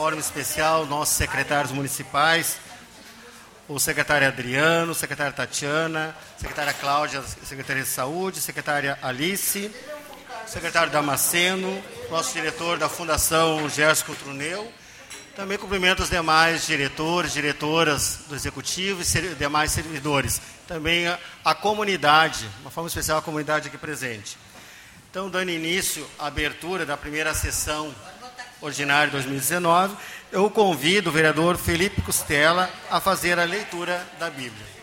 forma especial nossos secretários municipais, o secretário Adriano, secretária Tatiana, secretária Cláudia, secretaria de Saúde, secretária Alice, secretário Damasceno, nosso diretor da Fundação Gerson Cotruneu. Também cumprimento os demais diretores, diretoras do Executivo e demais servidores. Também a, a comunidade, uma forma especial a comunidade aqui presente. Então, dando início à abertura da primeira sessão ordinária de 2019, eu convido o vereador Felipe Costela a fazer a leitura da Bíblia.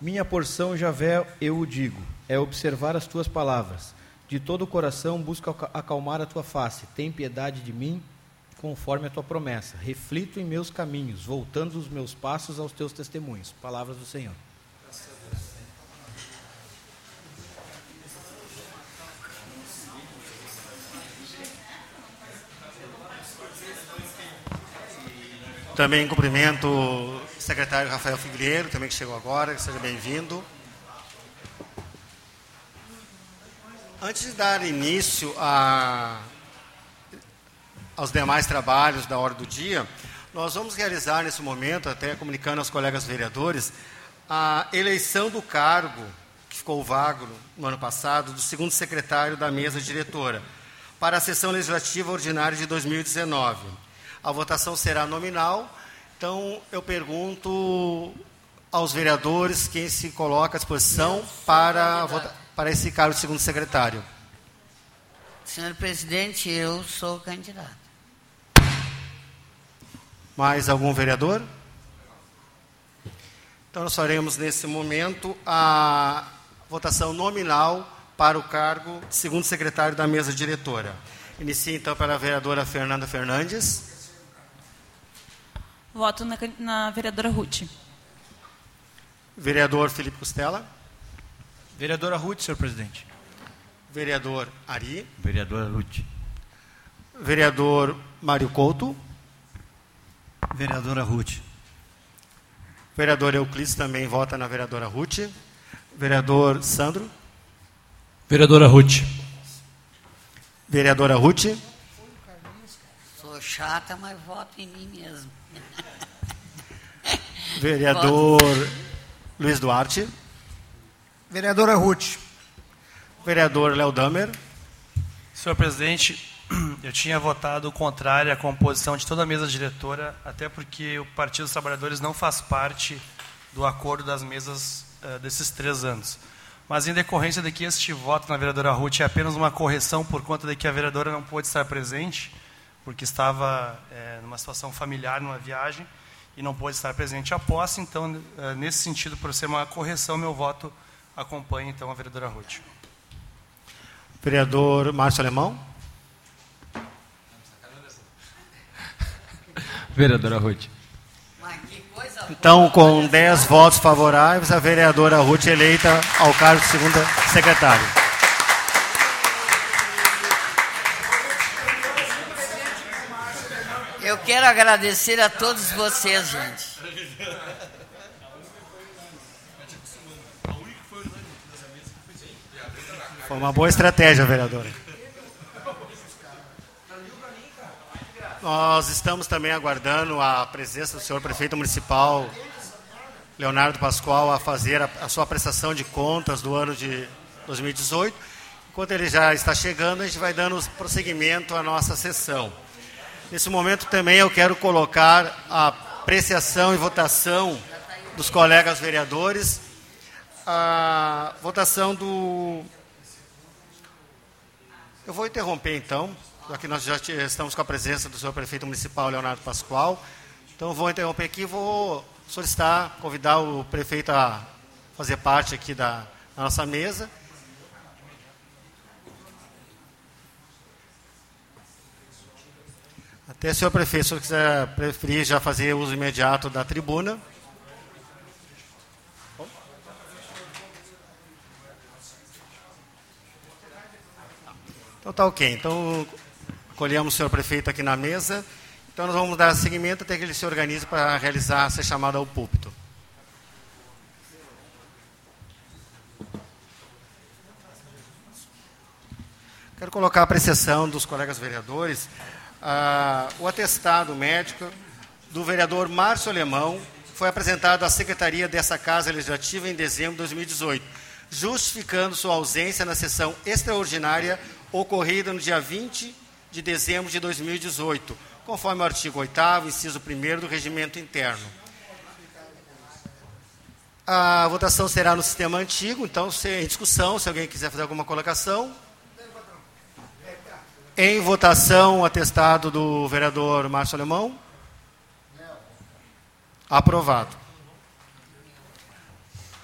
Minha porção, Javé, eu o digo, é observar as tuas palavras. De todo o coração busco acalmar a tua face. Tem piedade de mim, conforme a tua promessa. Reflito em meus caminhos, voltando os meus passos aos teus testemunhos. Palavras do Senhor. Também cumprimento secretário Rafael Figueiredo, também que chegou agora, seja bem-vindo. Antes de dar início a, aos demais trabalhos da hora do dia, nós vamos realizar nesse momento, até comunicando aos colegas vereadores, a eleição do cargo que ficou vago no ano passado do segundo secretário da mesa diretora para a sessão legislativa ordinária de 2019. A votação será nominal então, eu pergunto aos vereadores quem se coloca à disposição para, para esse cargo de segundo secretário. Senhor presidente, eu sou candidato. Mais algum vereador? Então, nós faremos nesse momento a votação nominal para o cargo de segundo secretário da mesa diretora. Inicia então para a vereadora Fernanda Fernandes. Voto na, na vereadora Ruth. Vereador Felipe Costela. Vereadora Ruth, senhor presidente. Vereador Ari. Vereadora Ruth. Vereador Mário Couto. Vereadora Ruth. Vereador Euclides também vota na vereadora Ruth. Vereador Sandro. Vereadora Ruth. Vereadora Ruth. Chata, mas voto em mim mesmo. Vereador Luiz Duarte. Vereadora Ruth. Vereador Léo Damer. Senhor presidente, eu tinha votado contrário à composição de toda a mesa diretora, até porque o Partido dos Trabalhadores não faz parte do acordo das mesas uh, desses três anos. Mas, em decorrência de que este voto na vereadora Ruth é apenas uma correção por conta de que a vereadora não pôde estar presente, porque estava é, numa situação familiar, numa viagem, e não pôde estar presente à posse. Então, é, nesse sentido, por ser uma correção, meu voto acompanha então a vereadora Ruth. Vereador Márcio Alemão. Vereadora Ruth. Então, com 10 votos favoráveis, a vereadora Ruth é eleita ao cargo de segunda secretária. Eu quero agradecer a todos vocês, gente. Foi uma boa estratégia, vereadora. Nós estamos também aguardando a presença do senhor prefeito municipal, Leonardo Pascoal, a fazer a, a sua prestação de contas do ano de 2018. Enquanto ele já está chegando, a gente vai dando prosseguimento à nossa sessão. Nesse momento também eu quero colocar a apreciação e votação dos colegas vereadores, a votação do. Eu vou interromper então, já que nós já estamos com a presença do senhor prefeito municipal Leonardo Pascoal. Então vou interromper aqui e vou solicitar, convidar o prefeito a fazer parte aqui da, da nossa mesa. Até, senhor prefeito, se o senhor quiser preferir já fazer uso imediato da tribuna. Então tá ok. Então colhemos o senhor prefeito aqui na mesa. Então nós vamos dar seguimento até que ele se organize para realizar essa chamada ao púlpito. Quero colocar a apreciação dos colegas vereadores ah, o atestado médico do vereador Márcio Alemão foi apresentado à secretaria dessa Casa Legislativa em dezembro de 2018, justificando sua ausência na sessão extraordinária ocorrida no dia 20 de dezembro de 2018, conforme o artigo 8 inciso 1 do regimento interno. A votação será no sistema antigo, então, em discussão, se alguém quiser fazer alguma colocação. Em votação, o atestado do vereador Márcio Alemão. Aprovado.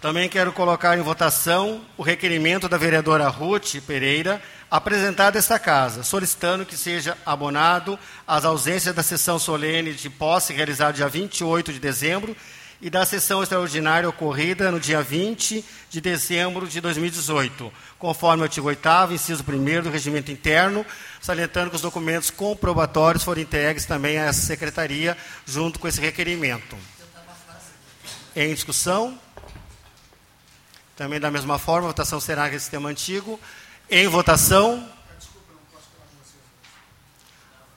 Também quero colocar em votação o requerimento da vereadora Ruth Pereira, apresentado esta casa, solicitando que seja abonado as ausências da sessão solene de posse realizada dia 28 de dezembro e da sessão extraordinária ocorrida no dia 20 de dezembro de 2018, conforme o artigo 8 inciso 1 do regimento interno, salientando que os documentos comprobatórios foram entregues também à secretaria junto com esse requerimento. Em discussão? Também da mesma forma, a votação será em sistema antigo. Em votação?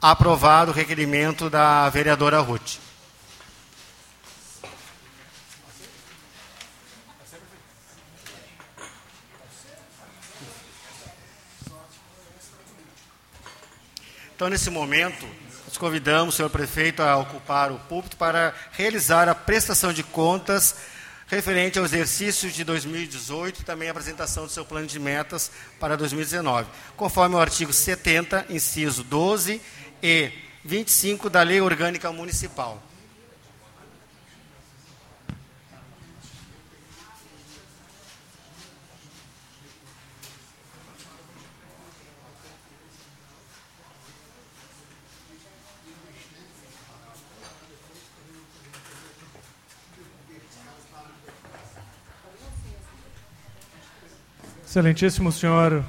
Aprovado o requerimento da vereadora Ruth. Então, nesse momento, nós convidamos senhor prefeito a ocupar o púlpito para realizar a prestação de contas referente ao exercício de 2018 e também a apresentação do seu plano de metas para 2019, conforme o artigo 70, inciso 12 e 25 da Lei Orgânica Municipal. Excelentíssimo senhor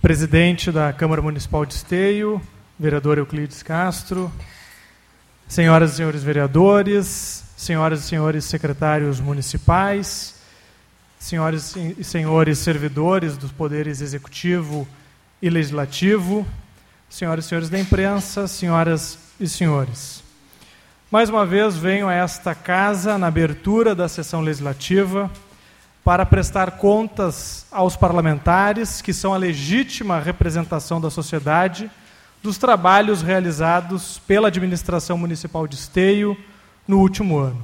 presidente da Câmara Municipal de Esteio, vereador Euclides Castro, senhoras e senhores vereadores, senhoras e senhores secretários municipais, senhoras e senhores servidores dos poderes executivo e legislativo, senhoras e senhores da imprensa, senhoras e senhores. Mais uma vez venho a esta casa na abertura da sessão legislativa para prestar contas aos parlamentares, que são a legítima representação da sociedade, dos trabalhos realizados pela administração municipal de Esteio no último ano.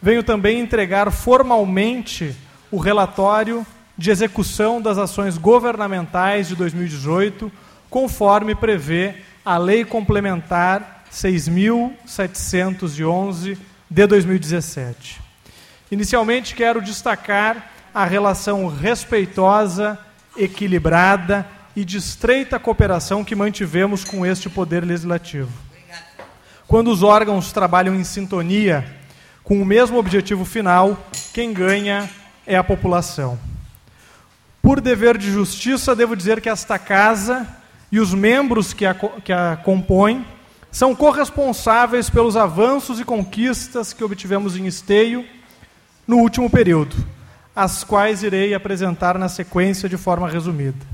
Venho também entregar formalmente o relatório de execução das ações governamentais de 2018, conforme prevê a Lei Complementar 6.711 de 2017. Inicialmente, quero destacar a relação respeitosa, equilibrada e de estreita cooperação que mantivemos com este Poder Legislativo. Quando os órgãos trabalham em sintonia com o mesmo objetivo final, quem ganha é a população. Por dever de justiça, devo dizer que esta casa e os membros que a, que a compõem são corresponsáveis pelos avanços e conquistas que obtivemos em Esteio no último período, as quais irei apresentar na sequência de forma resumida.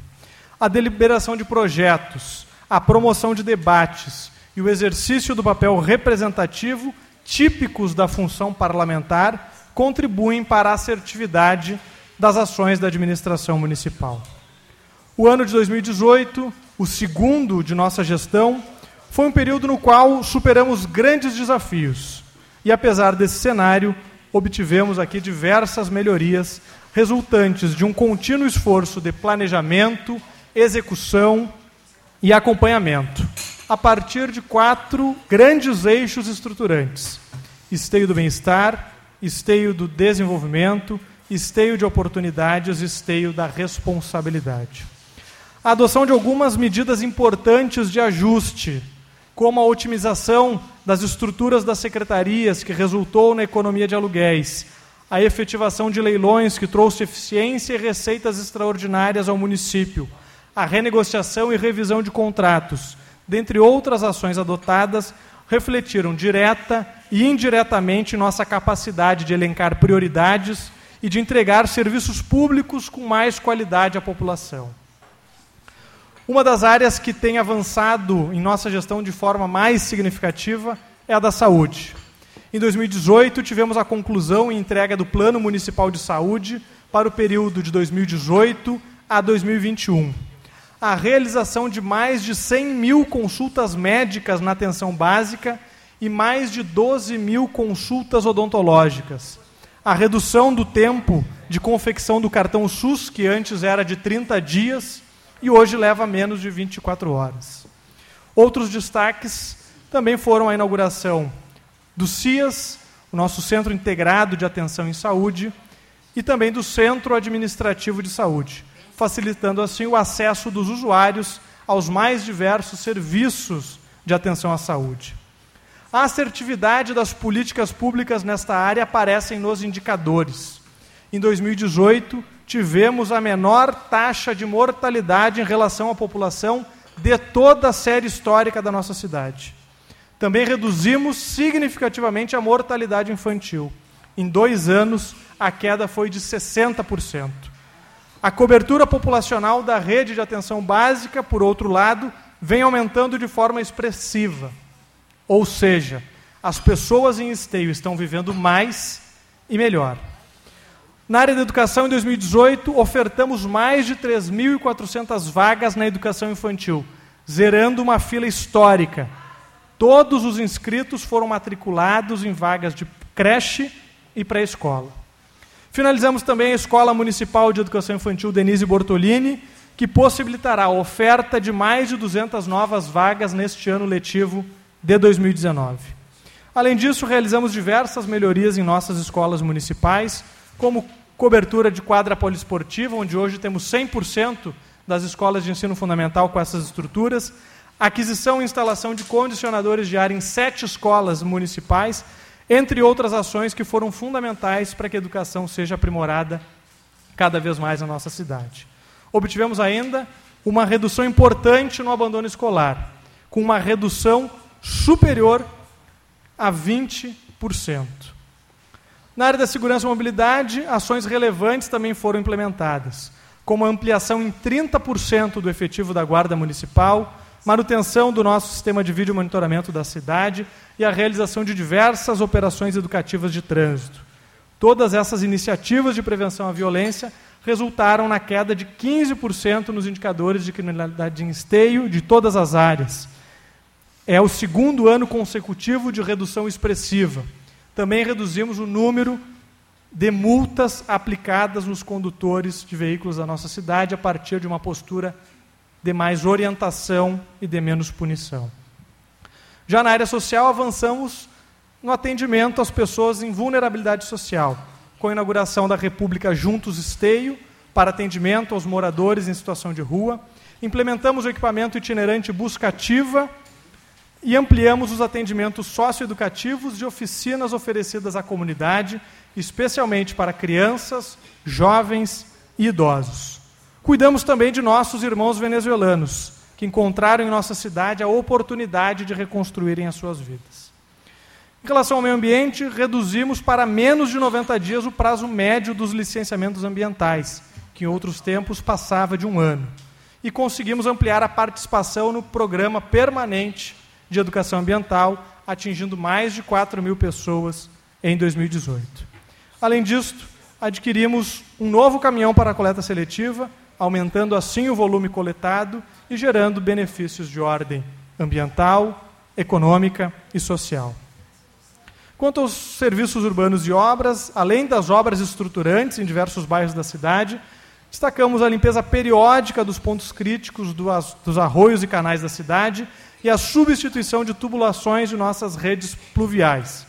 A deliberação de projetos, a promoção de debates e o exercício do papel representativo típicos da função parlamentar contribuem para a assertividade das ações da administração municipal. O ano de 2018, o segundo de nossa gestão, foi um período no qual superamos grandes desafios. E apesar desse cenário, obtivemos aqui diversas melhorias resultantes de um contínuo esforço de planejamento, execução e acompanhamento, a partir de quatro grandes eixos estruturantes: esteio do bem-estar, esteio do desenvolvimento, esteio de oportunidades esteio da responsabilidade. A adoção de algumas medidas importantes de ajuste como a otimização das estruturas das secretarias, que resultou na economia de aluguéis, a efetivação de leilões, que trouxe eficiência e receitas extraordinárias ao município, a renegociação e revisão de contratos, dentre outras ações adotadas, refletiram direta e indiretamente nossa capacidade de elencar prioridades e de entregar serviços públicos com mais qualidade à população. Uma das áreas que tem avançado em nossa gestão de forma mais significativa é a da saúde. Em 2018, tivemos a conclusão e entrega do Plano Municipal de Saúde para o período de 2018 a 2021. A realização de mais de 100 mil consultas médicas na atenção básica e mais de 12 mil consultas odontológicas. A redução do tempo de confecção do cartão SUS, que antes era de 30 dias e hoje leva menos de 24 horas. Outros destaques também foram a inauguração do CIAS, o nosso Centro Integrado de Atenção em Saúde, e também do Centro Administrativo de Saúde, facilitando assim o acesso dos usuários aos mais diversos serviços de atenção à saúde. A assertividade das políticas públicas nesta área aparecem nos indicadores. Em 2018, tivemos a menor taxa de mortalidade em relação à população de toda a série histórica da nossa cidade. Também reduzimos significativamente a mortalidade infantil. Em dois anos, a queda foi de 60%. A cobertura populacional da rede de atenção básica, por outro lado, vem aumentando de forma expressiva. Ou seja, as pessoas em esteio estão vivendo mais e melhor. Na área da educação, em 2018, ofertamos mais de 3.400 vagas na educação infantil, zerando uma fila histórica. Todos os inscritos foram matriculados em vagas de creche e pré-escola. Finalizamos também a Escola Municipal de Educação Infantil Denise Bortolini, que possibilitará a oferta de mais de 200 novas vagas neste ano letivo de 2019. Além disso, realizamos diversas melhorias em nossas escolas municipais, como cobertura de quadra poliesportiva, onde hoje temos 100% das escolas de ensino fundamental com essas estruturas, aquisição e instalação de condicionadores de ar em sete escolas municipais, entre outras ações que foram fundamentais para que a educação seja aprimorada cada vez mais na nossa cidade. Obtivemos ainda uma redução importante no abandono escolar, com uma redução superior a 20%. Na área da segurança e mobilidade, ações relevantes também foram implementadas, como a ampliação em 30% do efetivo da Guarda Municipal, manutenção do nosso sistema de vídeo monitoramento da cidade e a realização de diversas operações educativas de trânsito. Todas essas iniciativas de prevenção à violência resultaram na queda de 15% nos indicadores de criminalidade em esteio de todas as áreas, é o segundo ano consecutivo de redução expressiva. Também reduzimos o número de multas aplicadas nos condutores de veículos da nossa cidade a partir de uma postura de mais orientação e de menos punição. Já na área social, avançamos no atendimento às pessoas em vulnerabilidade social, com a inauguração da República Juntos Esteio, para atendimento aos moradores em situação de rua. Implementamos o equipamento itinerante Busca Ativa, e ampliamos os atendimentos socioeducativos de oficinas oferecidas à comunidade, especialmente para crianças, jovens e idosos. Cuidamos também de nossos irmãos venezuelanos, que encontraram em nossa cidade a oportunidade de reconstruírem as suas vidas. Em relação ao meio ambiente, reduzimos para menos de 90 dias o prazo médio dos licenciamentos ambientais, que em outros tempos passava de um ano. E conseguimos ampliar a participação no programa permanente de educação ambiental, atingindo mais de 4 mil pessoas em 2018. Além disso, adquirimos um novo caminhão para a coleta seletiva, aumentando assim o volume coletado e gerando benefícios de ordem ambiental, econômica e social. Quanto aos serviços urbanos e obras, além das obras estruturantes em diversos bairros da cidade, destacamos a limpeza periódica dos pontos críticos dos arroios e canais da cidade e a substituição de tubulações de nossas redes pluviais.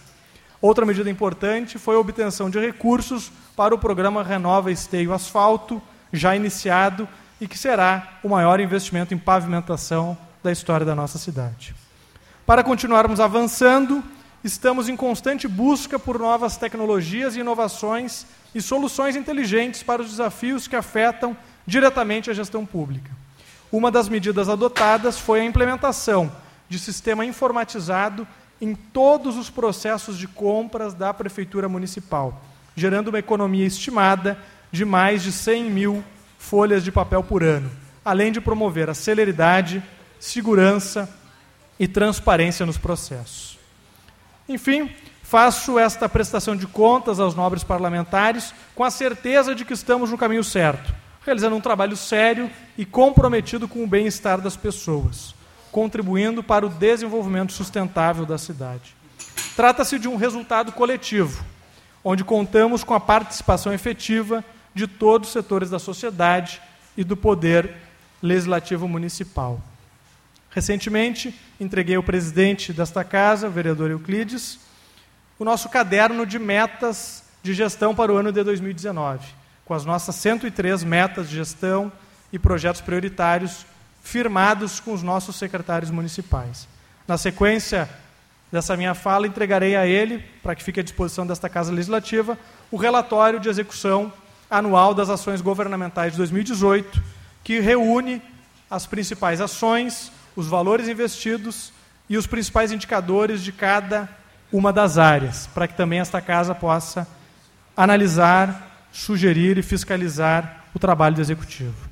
Outra medida importante foi a obtenção de recursos para o programa Renova Esteio Asfalto, já iniciado e que será o maior investimento em pavimentação da história da nossa cidade. Para continuarmos avançando, estamos em constante busca por novas tecnologias e inovações e soluções inteligentes para os desafios que afetam diretamente a gestão pública. Uma das medidas adotadas foi a implementação de sistema informatizado em todos os processos de compras da Prefeitura Municipal, gerando uma economia estimada de mais de 100 mil folhas de papel por ano, além de promover a celeridade, segurança e transparência nos processos. Enfim, faço esta prestação de contas aos nobres parlamentares com a certeza de que estamos no caminho certo realizando um trabalho sério e comprometido com o bem-estar das pessoas, contribuindo para o desenvolvimento sustentável da cidade. Trata-se de um resultado coletivo, onde contamos com a participação efetiva de todos os setores da sociedade e do poder legislativo municipal. Recentemente, entreguei ao presidente desta casa, o vereador Euclides, o nosso caderno de metas de gestão para o ano de 2019 com as nossas 103 metas de gestão e projetos prioritários firmados com os nossos secretários municipais. Na sequência dessa minha fala, entregarei a ele, para que fique à disposição desta Casa Legislativa, o relatório de execução anual das ações governamentais de 2018, que reúne as principais ações, os valores investidos e os principais indicadores de cada uma das áreas, para que também esta casa possa analisar sugerir e fiscalizar o trabalho do executivo.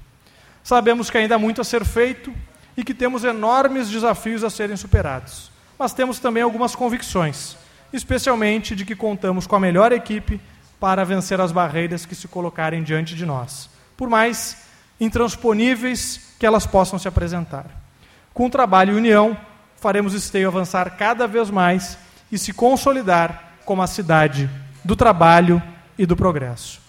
Sabemos que ainda há muito a ser feito e que temos enormes desafios a serem superados, mas temos também algumas convicções, especialmente de que contamos com a melhor equipe para vencer as barreiras que se colocarem diante de nós, por mais intransponíveis que elas possam se apresentar. Com trabalho e união, faremos Esteio avançar cada vez mais e se consolidar como a cidade do trabalho e do progresso.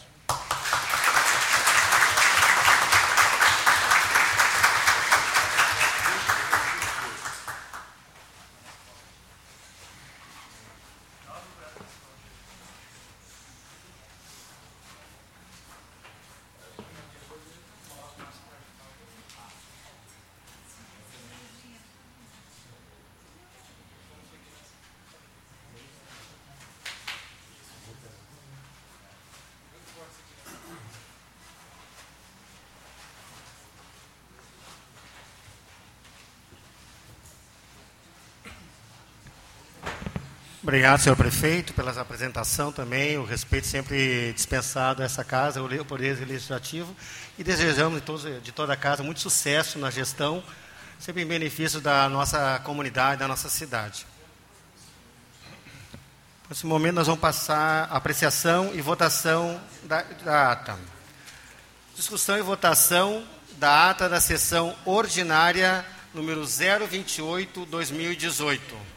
Obrigado, senhor prefeito, pela apresentação também, o respeito sempre dispensado a essa casa, o Poder Legislativo, e desejamos de, todos, de toda a casa muito sucesso na gestão, sempre em benefício da nossa comunidade, da nossa cidade. Nesse momento, nós vamos passar a apreciação e votação da, da ata. Discussão e votação da ata da sessão ordinária número 028-2018.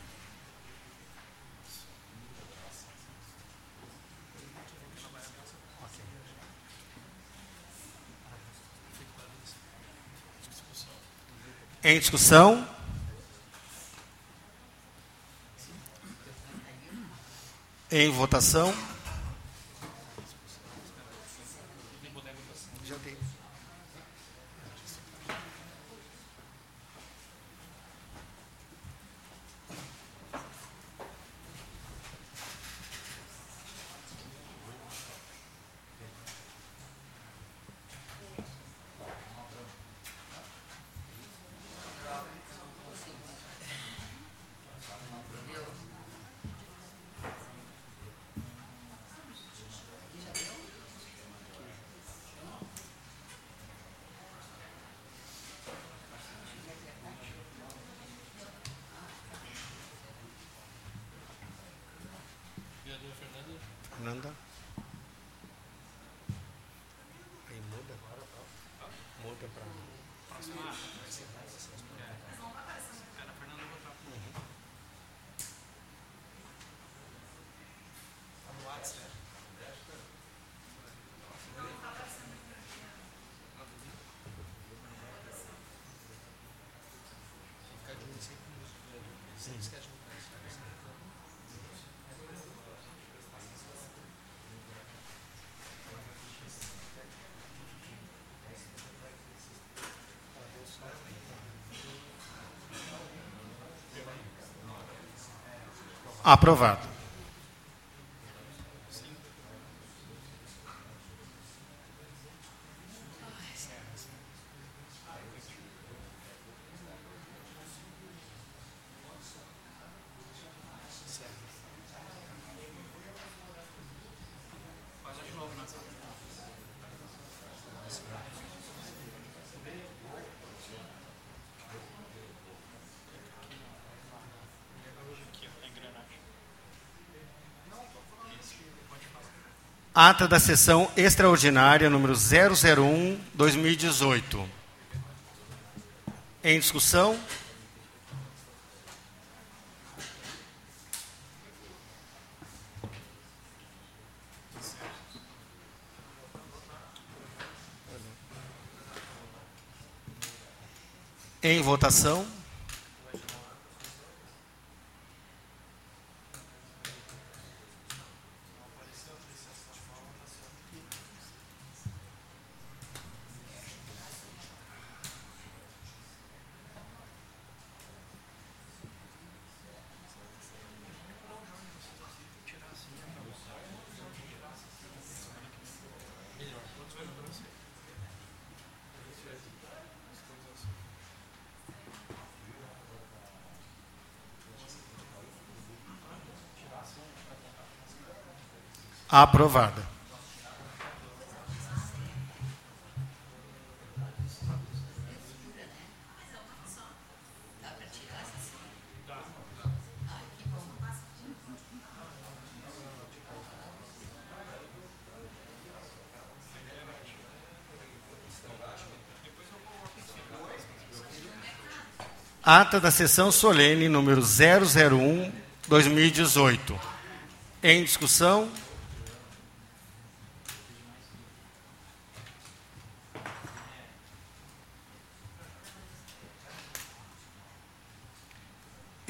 Em discussão? Em votação? Aprovado. Thank. Ata da sessão extraordinária número 001, 2018. Em discussão? Em votação? Aprovada. Ata da sessão solene número 001, 2018. Em discussão?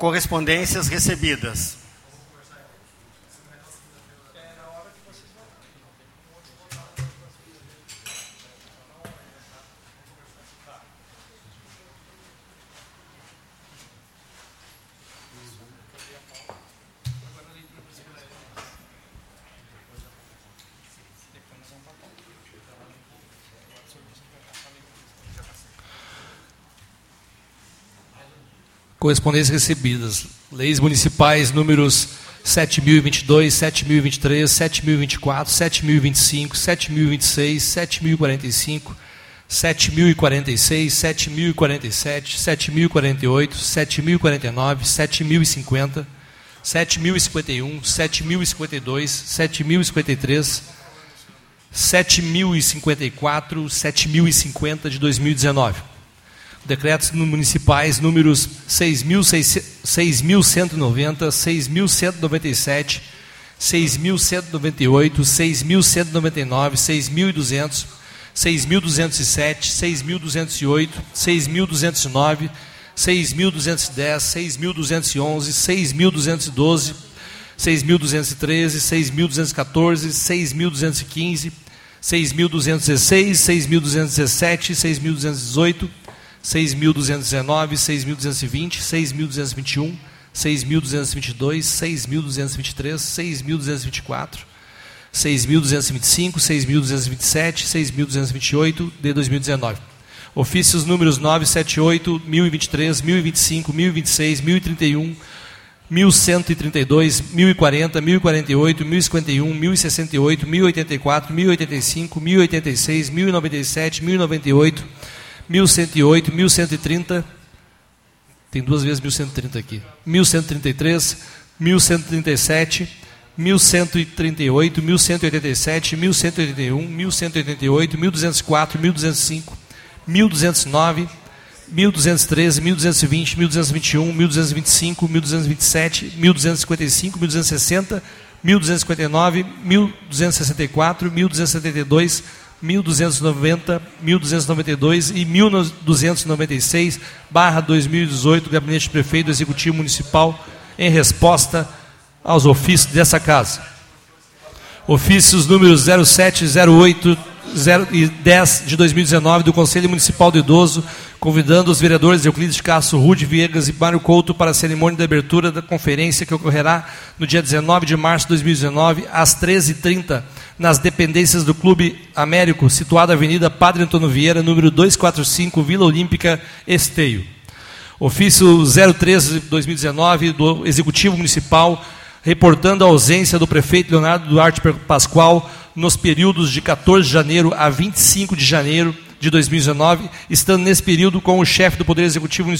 Correspondências recebidas. Correspondências recebidas. Leis municipais números 7022, 7023, 7024, 7025, 7026, 7045, 7046, 7047, 7048, 7049, 7050, 7051, 7052, 7053, 7054, 7050 de 2019 decretos municipais números 6.190, 6.197, 6.198, 6.199, 6.200, 6.207, 6.208, 6.209, 6.210, 6.211, 6.212, 6.213, 6.214, 6.215, 6.216, 6.217, 6.218, 6.219, 6.220, 6.221, 6.222, 6.223, 6.224, 6.225, 6.227, 6.228 de 2019. Ofícios números 978, 1023, 1025, 1026, 1031, 1132, 1040, 1048, 1051, 1068, 1084, 1085, 1086, 1097, 1098, 1108, 1130, tem duas vezes 1130 aqui, 1133, 1137, 1138, 1187, 1181, 1188, 1204, 1205, 1209, 1213, 1220, 1221, 1225, 1227, 1255, 1260, 1259, 1264, 1272, 1290, 1292 e 1296, barra 2018, Gabinete de Prefeito Executivo Municipal, em resposta aos ofícios dessa casa. Ofícios números 0708 0 e 10 de 2019 do Conselho Municipal do Idoso, convidando os vereadores Euclides Castro, Rude Viegas e Mário Couto para a cerimônia de abertura da conferência que ocorrerá no dia 19 de março de 2019, às 13h30, nas dependências do Clube Américo, situado na Avenida Padre Antônio Vieira, número 245, Vila Olímpica, Esteio. Ofício 03 de 2019 do Executivo Municipal, reportando a ausência do prefeito Leonardo Duarte Pascoal nos períodos de 14 de janeiro a 25 de janeiro de 2019, estando nesse período com o chefe do Poder Executivo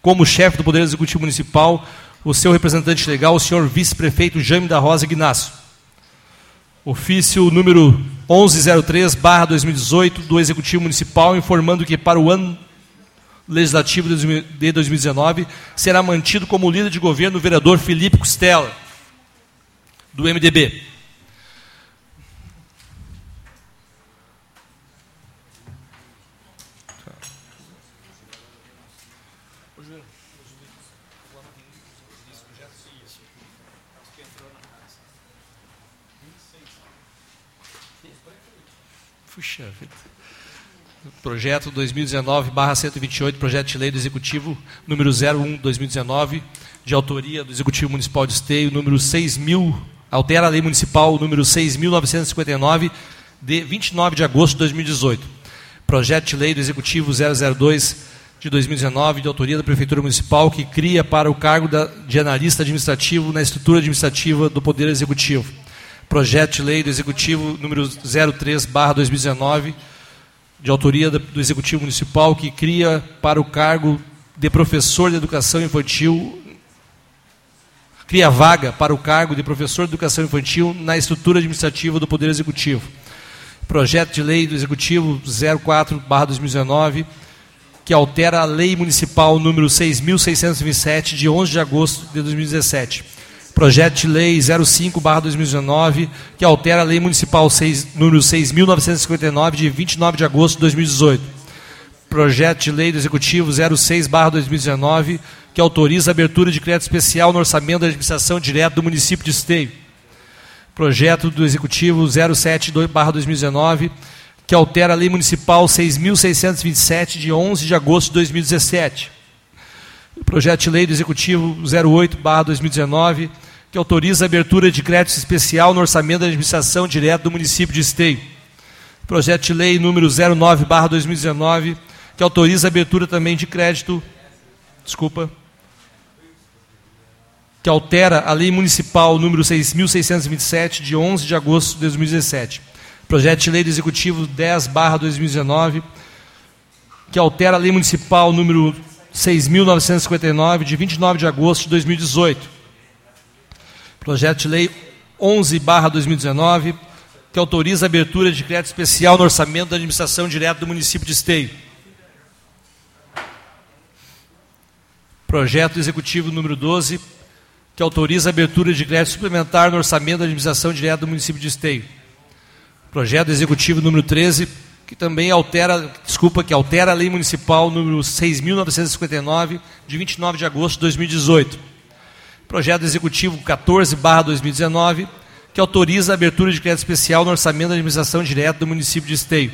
como chefe do Poder Executivo Municipal, o seu representante legal, o senhor vice-prefeito Jaime da Rosa Ignacio. Ofício número 1103/2018 do Executivo Municipal informando que para o ano legislativo de 2019 será mantido como líder de governo o vereador Felipe Costela do MDB. Puxa vida. Projeto 2019-128, projeto de lei do Executivo, número 01-2019, de autoria do Executivo Municipal de Esteio, número 6.000, altera a lei municipal número 6.959, de 29 de agosto de 2018. Projeto de lei do Executivo 002 de 2019, de autoria da Prefeitura Municipal, que cria para o cargo de analista administrativo na estrutura administrativa do Poder Executivo projeto de lei do Executivo número 03/2019, de autoria do Executivo Municipal, que cria para o cargo de professor de educação infantil cria vaga para o cargo de professor de educação infantil na estrutura administrativa do Poder Executivo. Projeto de lei do Executivo 04/2019, que altera a Lei Municipal número 6627 de 11 de agosto de 2017 projeto de lei 05/2019, que altera a lei municipal 6, número 6.959 de 29 de agosto de 2018. Projeto de lei do executivo 06/2019, que autoriza a abertura de crédito especial no orçamento da administração direta do município de Esteio. Projeto do executivo 07/2019, que altera a lei municipal 6.627 de 11 de agosto de 2017. Projeto de lei do executivo 08/2019, que autoriza a abertura de crédito especial no orçamento da administração direta do município de Esteio. Projeto de lei número 09/2019, que autoriza a abertura também de crédito, desculpa, que altera a lei municipal número 6627 de 11 de agosto de 2017. Projeto de lei do executivo 10/2019, que altera a lei municipal número 6.959 de 29 de agosto de 2018 Projeto de Lei 11/2019, que autoriza a abertura de crédito especial no orçamento da administração direta do município de Esteio. Projeto Executivo número 12, que autoriza a abertura de crédito suplementar no orçamento da administração direta do município de Esteio. Projeto Executivo número 13, que também altera, desculpa, que altera a Lei Municipal número 6.959, de 29 de agosto de 2018 projeto executivo 14/2019, que autoriza a abertura de crédito especial no orçamento da administração direta do município de Esteio.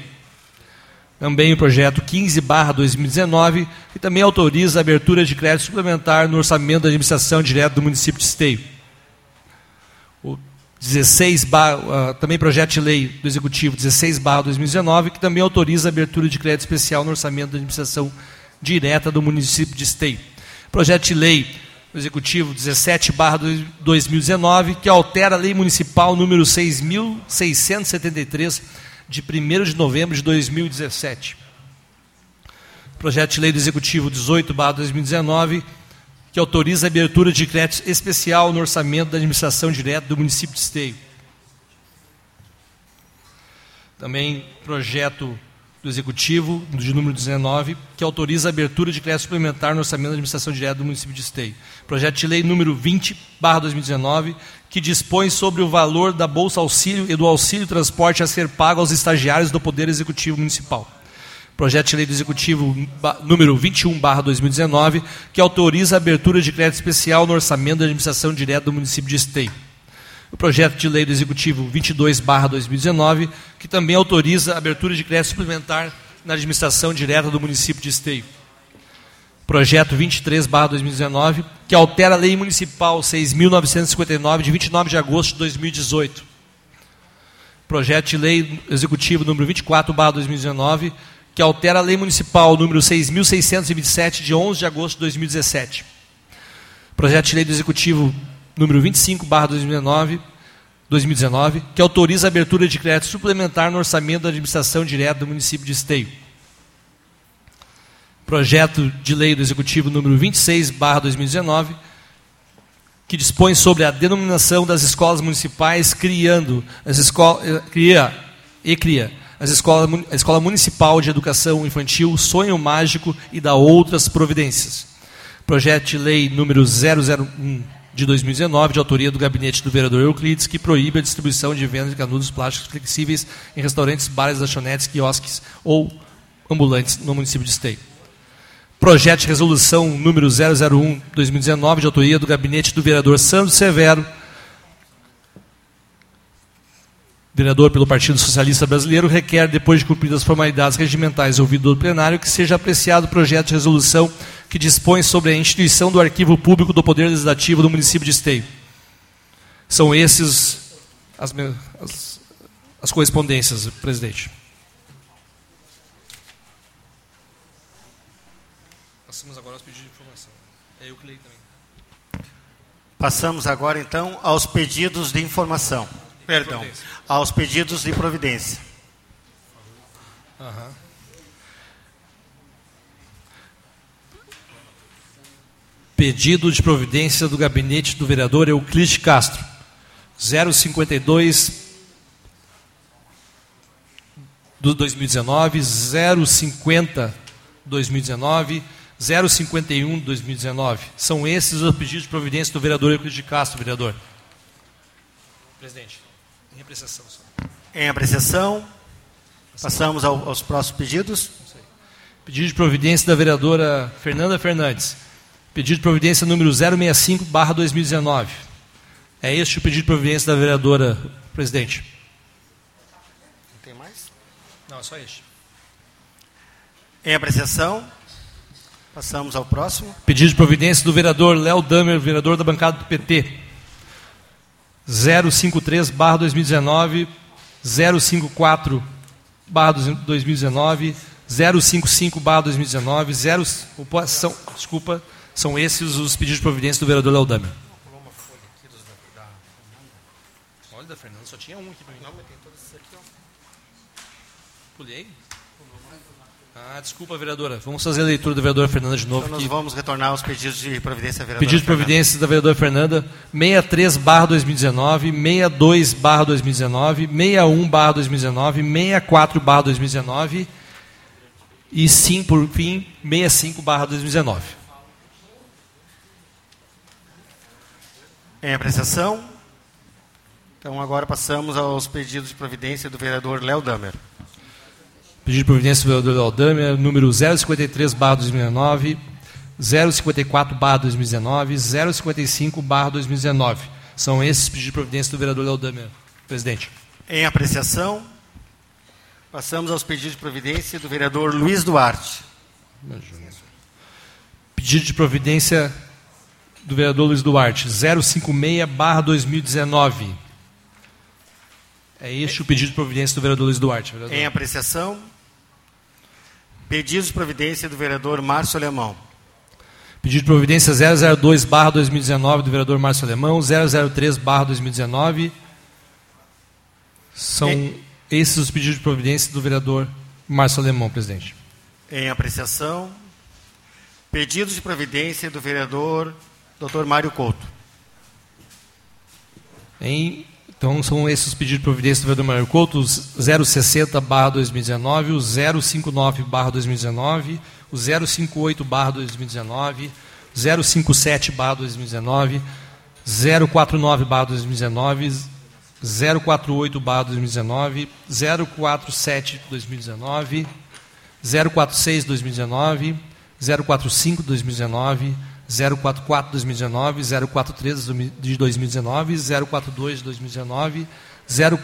Também o projeto 15/2019, que também autoriza a abertura de crédito suplementar no orçamento da administração direta do município de Esteio. O 16 uh, também projeto de lei do executivo 16/2019, que também autoriza a abertura de crédito especial no orçamento da administração direta do município de Esteio. Projeto de lei Executivo 17/2019, que altera a Lei Municipal número 6673 de 1 de novembro de 2017. Projeto de Lei do Executivo 18/2019, que autoriza a abertura de crédito especial no orçamento da administração direta do município de Esteio. Também projeto do Executivo, de número 19, que autoriza a abertura de crédito suplementar no orçamento da administração direta do município de Esteio. Projeto de lei número 20, 2019, que dispõe sobre o valor da Bolsa Auxílio e do auxílio transporte a ser pago aos estagiários do Poder Executivo Municipal. Projeto de lei do Executivo número 21, 2019, que autoriza a abertura de crédito especial no orçamento da administração direta do município de Esteio o projeto de lei do Executivo 22/2019, que também autoriza a abertura de crédito suplementar na administração direta do município de Esteio. Projeto 23/2019, que altera a Lei Municipal 6.959 de 29 de agosto de 2018. Projeto de lei executivo número 24/2019, que altera a Lei Municipal número 6.627 de 11 de agosto de 2017. Projeto de lei do executivo número 25, barra 2019, 2019, que autoriza a abertura de crédito suplementar no orçamento da administração direta do município de Esteio. Projeto de lei do Executivo número 26, barra 2019, que dispõe sobre a denominação das escolas municipais, criando as escolas, eh, cria e cria as escolas, a Escola Municipal de Educação Infantil Sonho Mágico e da outras providências. Projeto de lei número 001 de 2019, de autoria do gabinete do vereador Euclides, que proíbe a distribuição de venda de canudos plásticos flexíveis em restaurantes, bares, lanchonetes, quiosques ou ambulantes no município de Esteio. Projeto de resolução número 001-2019, de autoria do gabinete do vereador Sandro Severo, vereador pelo Partido Socialista Brasileiro, requer, depois de cumpridas as formalidades regimentais ouvido do plenário, que seja apreciado o projeto de resolução que dispõe sobre a instituição do arquivo público do Poder Legislativo do município de Esteio. São esses as, as, as correspondências, presidente. Passamos agora aos pedidos de informação. É eu que leio também. Passamos agora, então, aos pedidos de informação. Perdão aos pedidos de providência. Uhum. Pedido de providência do gabinete do vereador Euclides Castro. 052 do 2019, 050 2019, 051 2019. São esses os pedidos de providência do vereador Euclides Castro, vereador. Presidente. Em apreciação. Em apreciação. Passamos ao, aos próximos pedidos. Pedido de providência da vereadora Fernanda Fernandes. Pedido de providência número 065, barra 2019. É este o pedido de providência da vereadora presidente. Não tem mais? Não, é só este. Em apreciação. Passamos ao próximo. Pedido de providência do vereador Léo Damer, vereador da bancada do PT. 053 barra 2019, 054 barra 2019, 055 barra 2019, 0, são, desculpa, são esses os pedidos de providência do vereador Leodâmio. Olha, da Fernanda, só tinha um aqui para mim. Não, mas tem todos esses aqui, ó. Pulei? Ah, desculpa, vereadora. Vamos fazer a leitura da vereadora Fernanda de novo. Então nós vamos retornar aos pedidos de providência da vereadora Pedido de providência da vereadora Fernanda, 63 barra 2019, 62 barra 2019, 61 barra 2019, 64 barra 2019 e sim, por fim, 65 barra 2019. Em apreciação. Então agora passamos aos pedidos de providência do vereador Léo Damer. Pedido de providência do vereador Aldâmia, número 053, barra 2019, 054, barra 2019, 055, barra 2019. São esses pedidos de providência do vereador Aldâmia. Presidente. Em apreciação, passamos aos pedidos de providência do vereador Luiz Duarte. Pedido de providência do vereador Luiz Duarte, 056, barra 2019. É este o pedido de providência do vereador Luiz Duarte. Vereador. Em apreciação, Pedidos de providência do vereador Márcio Alemão. Pedido de providência 002 barra 2019 do vereador Márcio Alemão, 003 barra 2019. São em... esses os pedidos de providência do vereador Márcio Alemão, presidente. Em apreciação, pedidos de providência do vereador Dr. Mário Couto. Em Então são esses os pedidos de providência do vereador Mário Couto, o 060 barra 2019, o 059 barra 2019, o 058 barra 2019, 057 barra 2019, 049 barra 2019, 048 barra 2019, 047 2019, 046 2019, 045 2019, 044 2019, 043 de 2019, 042 de 2019,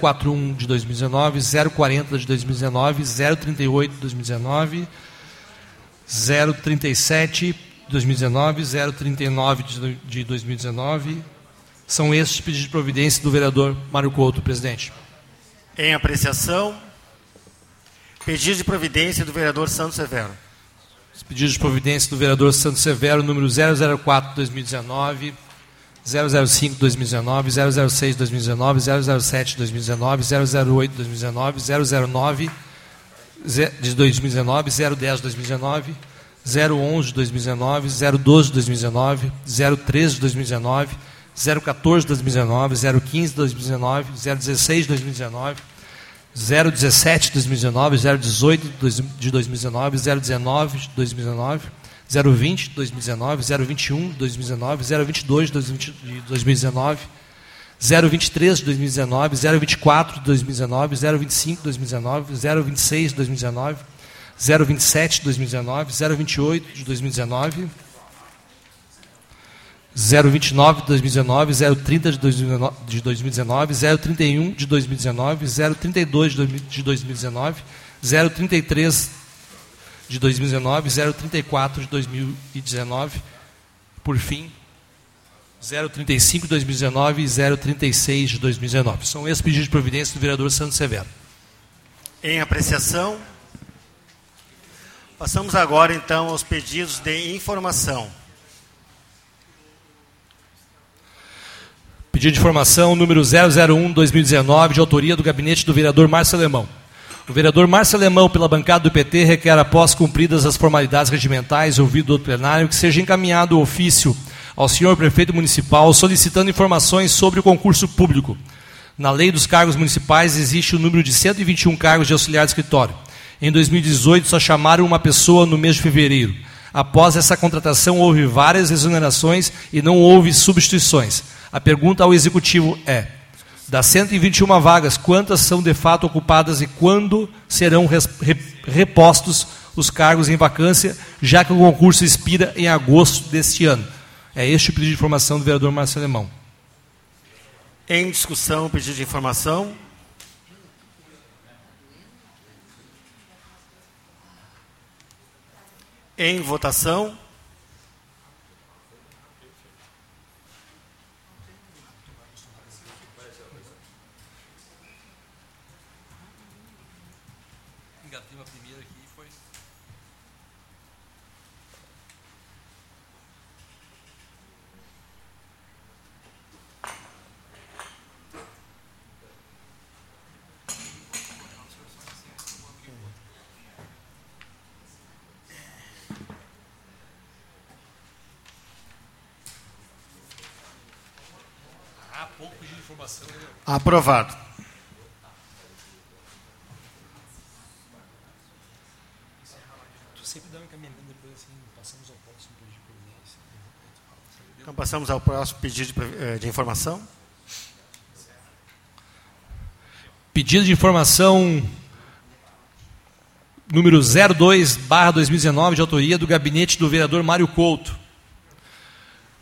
041 de 2019, 040 de 2019, 038 de 2019, 037 de 2019, 039 de 2019. São estes pedidos de providência do vereador Mário Couto, presidente. Em apreciação, pedido de providência do vereador Santos Severo. Os pedidos de providência do vereador Santos Severo, número 004 2019, 005 2019, 006 2019, 007 2019, 008 2019, 009 de 2019, 010 de 2019, 011 de 2019, 012 de 2019, 013 de 2019, 014 de 2019, 015 de 2019, 016 de 2019, 017 de 2019, 018 de 2019, 019 de 2019, 020 de 2019, 021 de 2019, 022 de 2019, 023 de 2019, 024 de 2019, 025 de 2019, 026 de 2019, 027 de 2019, 028 de 2019, 029 de 2019, 030 de 2019, 031 de 2019, 032 de 2019, 033 de 2019, 034 de 2019, por fim, 035 de 2019 e 036 de 2019. São esses pedidos de providência do vereador Santos Severo. Em apreciação, passamos agora então aos pedidos de informação. Pedido de informação número 001-2019, de autoria do gabinete do vereador Márcio Alemão. O vereador Márcio Alemão, pela bancada do PT, requer, após cumpridas as formalidades regimentais, ouvido do plenário, que seja encaminhado o ofício ao senhor prefeito municipal solicitando informações sobre o concurso público. Na lei dos cargos municipais existe o número de 121 cargos de auxiliar de escritório. Em 2018 só chamaram uma pessoa no mês de fevereiro. Após essa contratação houve várias exonerações e não houve substituições. A pergunta ao executivo é: das 121 vagas, quantas são de fato ocupadas e quando serão repostos os cargos em vacância, já que o concurso expira em agosto deste ano? É este o pedido de informação do vereador Márcio Alemão. Em discussão, pedido de informação. Em votação. Aprovado. Então passamos ao próximo pedido de, eh, de informação. Pedido de informação número 02, barra 2019, de autoria do gabinete do vereador Mário Couto.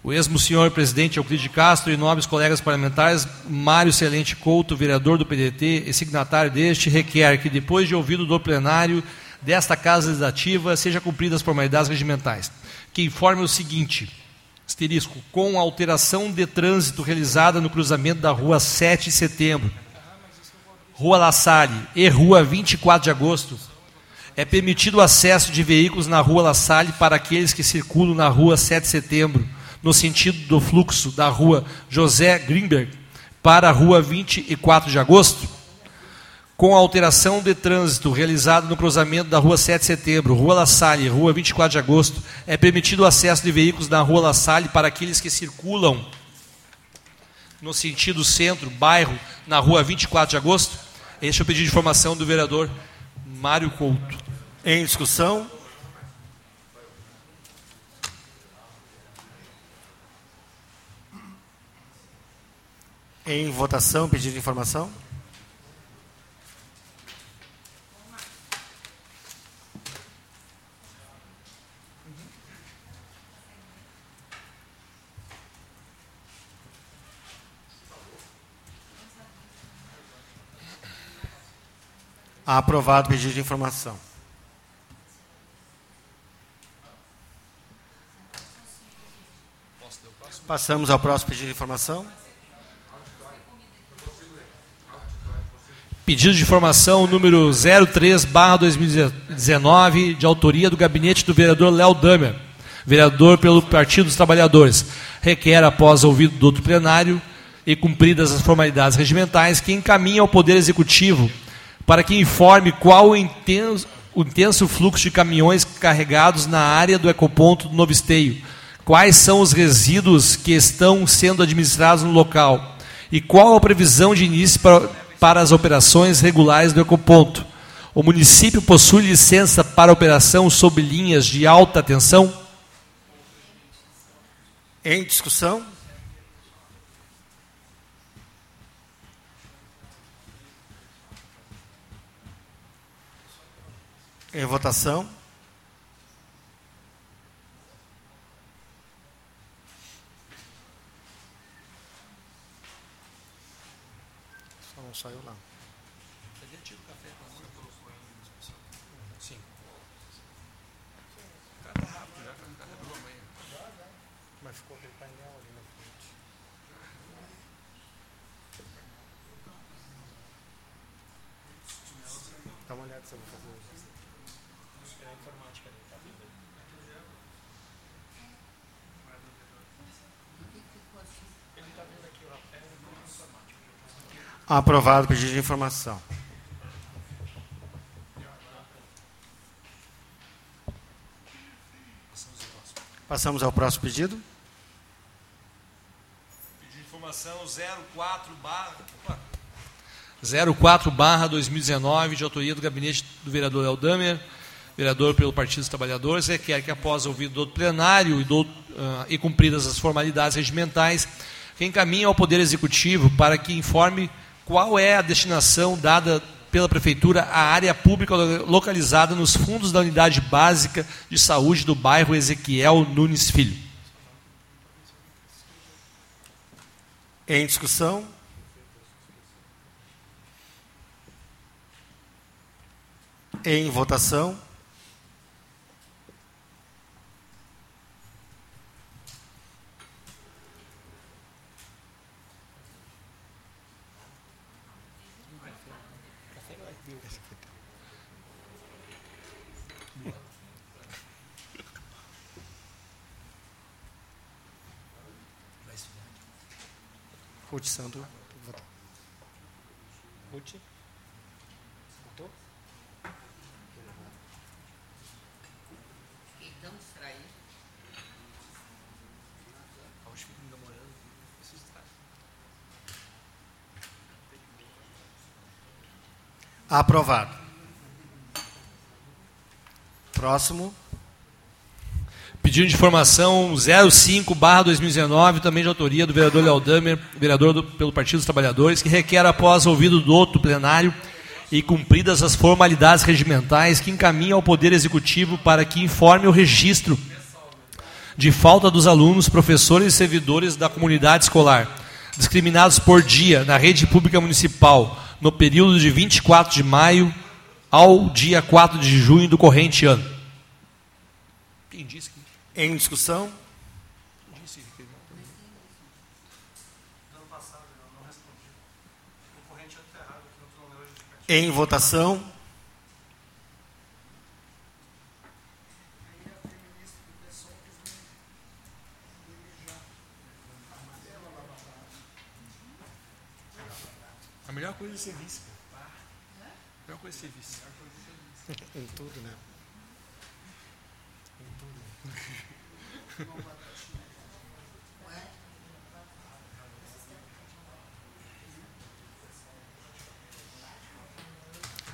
O mesmo senhor presidente Euclides de Castro e nobres colegas parlamentares, Mário Celente Couto, vereador do PDT e signatário deste, requer que, depois de ouvido do plenário desta Casa Legislativa, seja cumpridas as formalidades regimentais. Que informe o seguinte, asterisco, com alteração de trânsito realizada no cruzamento da rua 7 de setembro, Rua La Salle e Rua 24 de agosto, é permitido o acesso de veículos na Rua La Salle para aqueles que circulam na Rua 7 de setembro, no sentido do fluxo da rua José Greenberg para a rua 24 de agosto, com a alteração de trânsito realizada no cruzamento da rua 7 de setembro, rua La Salle, rua 24 de agosto, é permitido o acesso de veículos na rua La Salle para aqueles que circulam no sentido centro, bairro, na rua 24 de agosto? Este é o pedido de informação do vereador Mário Couto. Em discussão? Em votação, pedido de informação? Aprovado o pedido de informação. Passamos ao próximo pedido de informação. Pedido de informação número 03/2019, de autoria do gabinete do vereador Léo Damer, vereador pelo Partido dos Trabalhadores. Requer, após ouvido do outro plenário e cumpridas as formalidades regimentais, que encaminhe ao Poder Executivo para que informe qual o intenso, o intenso fluxo de caminhões carregados na área do ecoponto do Novo Esteio, quais são os resíduos que estão sendo administrados no local e qual a previsão de início para, para as operações regulares do ecoponto. O município possui licença para operação sob linhas de alta tensão? Em discussão? Em votação? Só não saiu lá. Mas ficou aquele painel ali na frente. Dá uma olhada se eu vou fazer hoje. Aprovado o pedido de informação. Passamos ao próximo pedido. Pedido de informação 04 barra... 04 barra 2019, de autoria do gabinete do vereador Eldamer, vereador pelo Partido dos Trabalhadores, requer que após ouvido do plenário e, do, uh, e cumpridas as formalidades regimentais, encaminhe ao Poder Executivo para que informe qual é a destinação dada pela Prefeitura à área pública localizada nos fundos da Unidade Básica de Saúde do bairro Ezequiel Nunes Filho. Em discussão? Em votação? Ruth Santo. votou. Ruth? Votou? Então, distraído. Aprovado. Próximo. Pedido de informação 05 barra 2019, também de autoria do vereador Léo Damer, vereador do, pelo Partido dos Trabalhadores, que requer, após ouvido do outro plenário e cumpridas as formalidades regimentais, que encaminha ao Poder Executivo para que informe o registro de falta dos alunos, professores e servidores da comunidade escolar, discriminados por dia na rede pública municipal, no período de 24 de maio ao dia 4 de junho do corrente ano. Quem disse Em discussão? Em votação? A melhor coisa é ser vice. A melhor coisa é ser vice. Em tudo, né?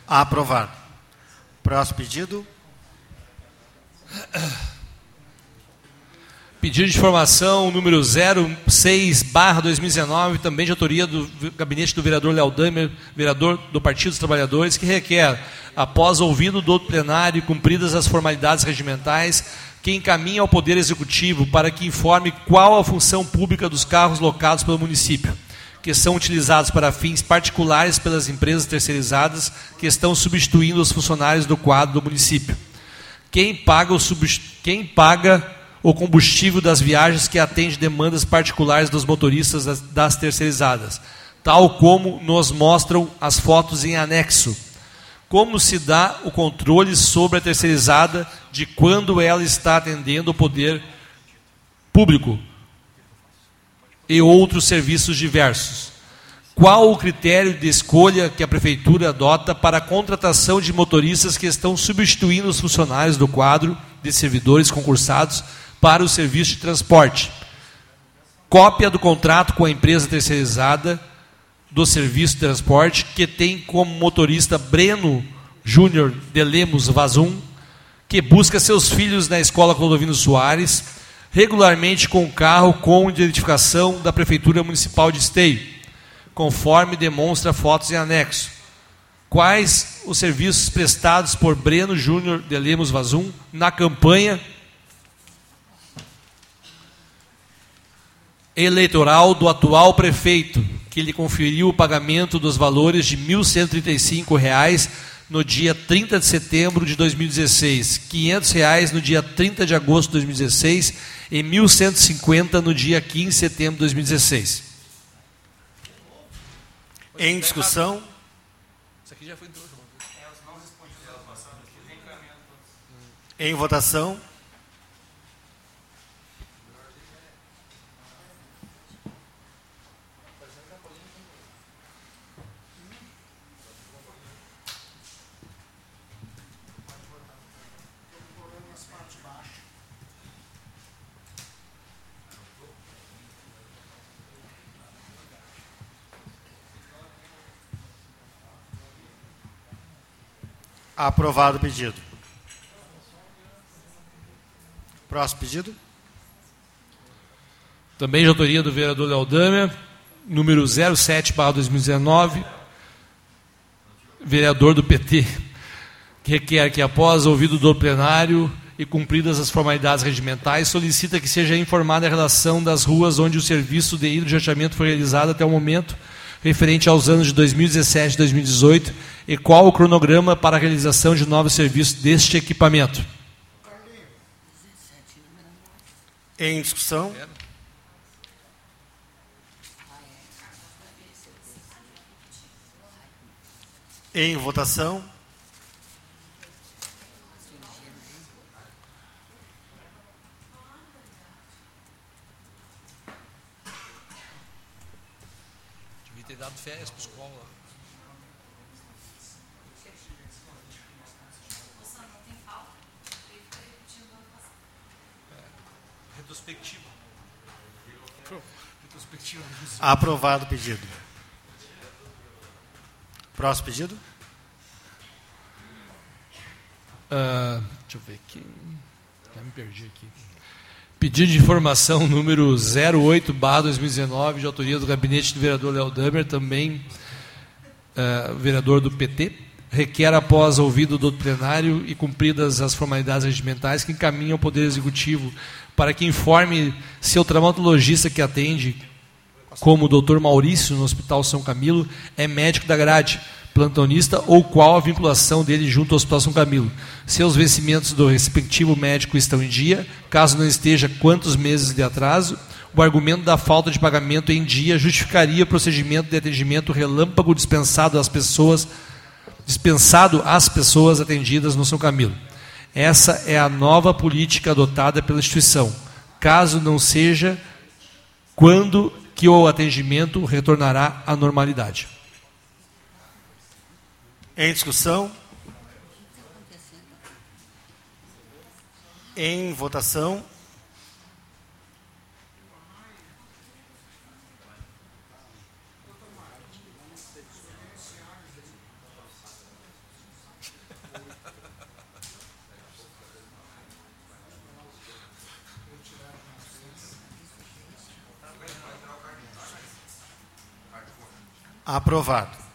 Aprovado. Próximo pedido. Pedido de informação número 06, barra 2019, também de autoria do gabinete do vereador Léo Damer, vereador do Partido dos Trabalhadores, que requer, após ouvido do plenário e cumpridas as formalidades regimentais, que encaminhe ao Poder Executivo para que informe qual a função pública dos carros locados pelo município, que são utilizados para fins particulares pelas empresas terceirizadas que estão substituindo os funcionários do quadro do município. Quem paga o, quem paga o combustível das viagens que atende demandas particulares dos motoristas das, das terceirizadas, tal como nos mostram as fotos em anexo. Como se dá o controle sobre a terceirizada de quando ela está atendendo o poder público e outros serviços diversos? Qual o critério de escolha que a prefeitura adota para a contratação de motoristas que estão substituindo os funcionários do quadro de servidores concursados para o serviço de transporte. Cópia do contrato com a empresa terceirizada do serviço de transporte, que tem como motorista Breno Júnior de Lemos Vazum, que busca seus filhos na escola Clodovino Soares, regularmente com carro com identificação da Prefeitura Municipal de Esteio, conforme demonstra fotos em anexo. Quais os serviços prestados por Breno Júnior de Lemos Vazum na campanha eleitoral do atual prefeito, que lhe conferiu o pagamento dos valores de R$ 1.135 no dia 30 de setembro de 2016, 500 reais no dia 30 de agosto de 2016 e R$ 1.150 no dia 15 de setembro de 2016. Em discussão. Em votação. Aprovado o pedido. Próximo pedido. Também de autoria do vereador Leodâmia, número 07, 2019, vereador do PT, que requer que, após ouvido do plenário e cumpridas as formalidades regimentais, solicita que seja informada a relação das ruas onde o serviço de hidrojateamento foi realizado até o momento, referente aos anos de 2017 e 2018 e qual o cronograma para a realização de novos serviços deste equipamento. Em discussão. Em votação. Ter dado férias para a escola. Retrospectiva. Retrospectiva. Aprovado o pedido. Próximo pedido. Uh, deixa eu ver aqui. Já me perdi aqui. Pedido de informação número 08, 2019, de autoria do gabinete do vereador Léo Damer, também uh, vereador do PT, requer, após ouvido do plenário e cumpridas as formalidades regimentais, que encaminhe ao Poder Executivo para que informe se o traumatologista que atende, como o doutor Maurício, no Hospital São Camilo, é médico da grade, plantonista ou qual a vinculação dele junto ao Hospital São Camilo. Se os vencimentos do respectivo médico estão em dia, caso não esteja, quantos meses de atraso, o argumento da falta de pagamento em dia justificaria o procedimento de atendimento relâmpago dispensado às pessoas dispensado às pessoas atendidas no São Camilo. Essa é a nova política adotada pela instituição. Caso não seja, quando que o atendimento retornará à normalidade? Em discussão? Em votação? Aprovado.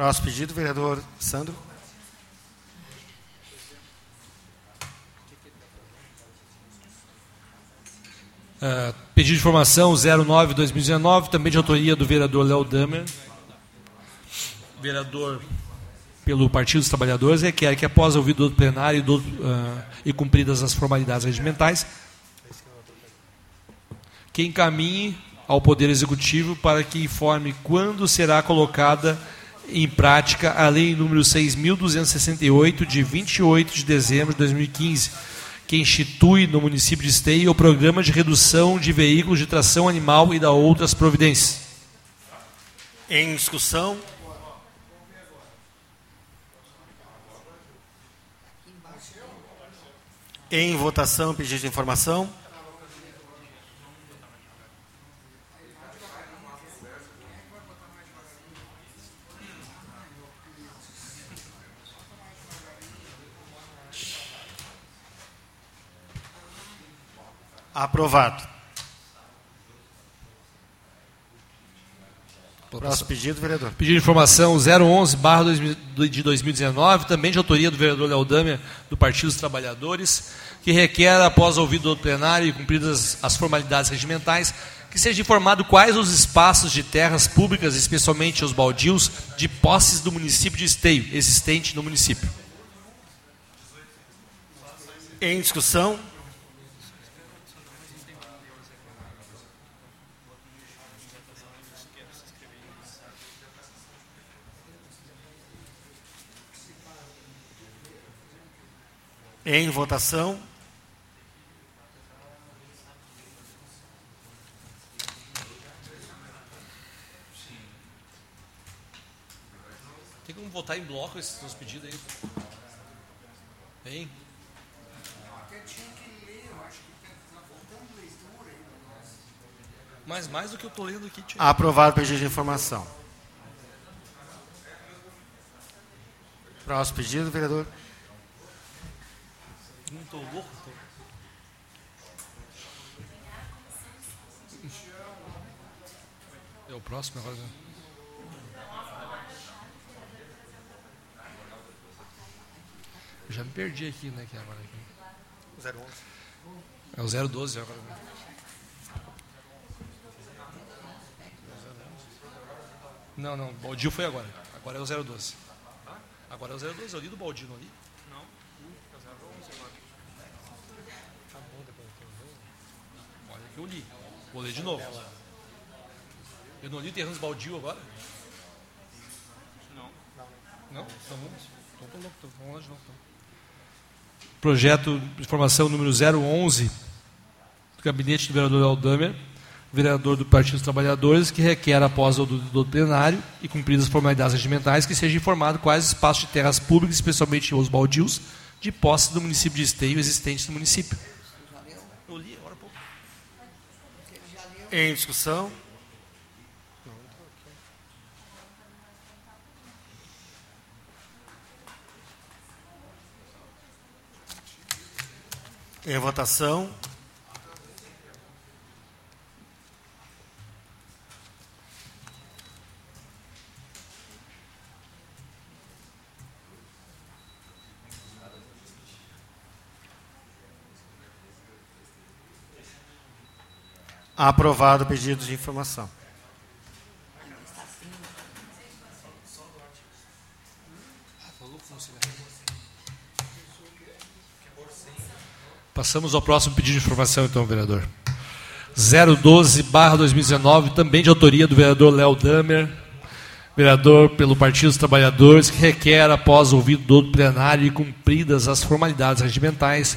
Próximo pedido, vereador Sandro. Uh, pedido de informação 09-2019, também de autoria do vereador Léo Damer. Vereador pelo Partido dos Trabalhadores, requer que, após ouvido do plenário do, uh, e cumpridas as formalidades regimentais, que encaminhe ao Poder Executivo para que informe quando será colocada em prática a Lei número 6.268, de 28 de dezembro de 2015, que institui no município de Esteio o Programa de Redução de Veículos de Tração Animal e da outras providências. Em discussão. Em votação, pedido de informação. Aprovado. Próximo pedido, vereador. Pedido de informação 011 barra de 2019, também de autoria do vereador Léo Damer, do Partido dos Trabalhadores, que requer, após ouvido do plenário e cumpridas as formalidades regimentais, que seja informado quais os espaços de terras públicas, especialmente os baldios, de posses do município de Esteio, existente no município. Em discussão. Em votação. Tem como votar em bloco esses seus pedidos aí? Hein? Mas mais do que eu estou lendo aqui. Tia. Aprovado pedido de informação. Próximo pedido, vereador. Não estou louco? É o próximo agora. né? Eu já me perdi aqui, né? Que é agora aqui. 011. É o 012 agora. né? Não, não, Baldio foi agora. Agora é o 012. Agora é o 012, eu li do Baldio, não li? Não, Tá bom, depois eu li. Vou ler de novo. Eu não li Terranos Baldio agora? Não. Não? Então vamos. Então tô louco, então vamos lá de novo. Então. Projeto de informação número 011 do gabinete do vereador Aldamer, vereador do Partido dos Trabalhadores, que requer, após o do, do plenário e cumpridas as formalidades regimentais, que seja informado quais espaços de terras públicas, especialmente os baldios, de posse do município de Esteio existentes no município. Eu li agora há pouco. Em discussão. Em votação. Aprovado o pedido de informação. Passamos ao próximo pedido de informação, então, vereador. 012-2019, também de autoria do vereador Léo Damer, vereador pelo Partido dos Trabalhadores, que requer, após ouvido do plenário e cumpridas as formalidades regimentais,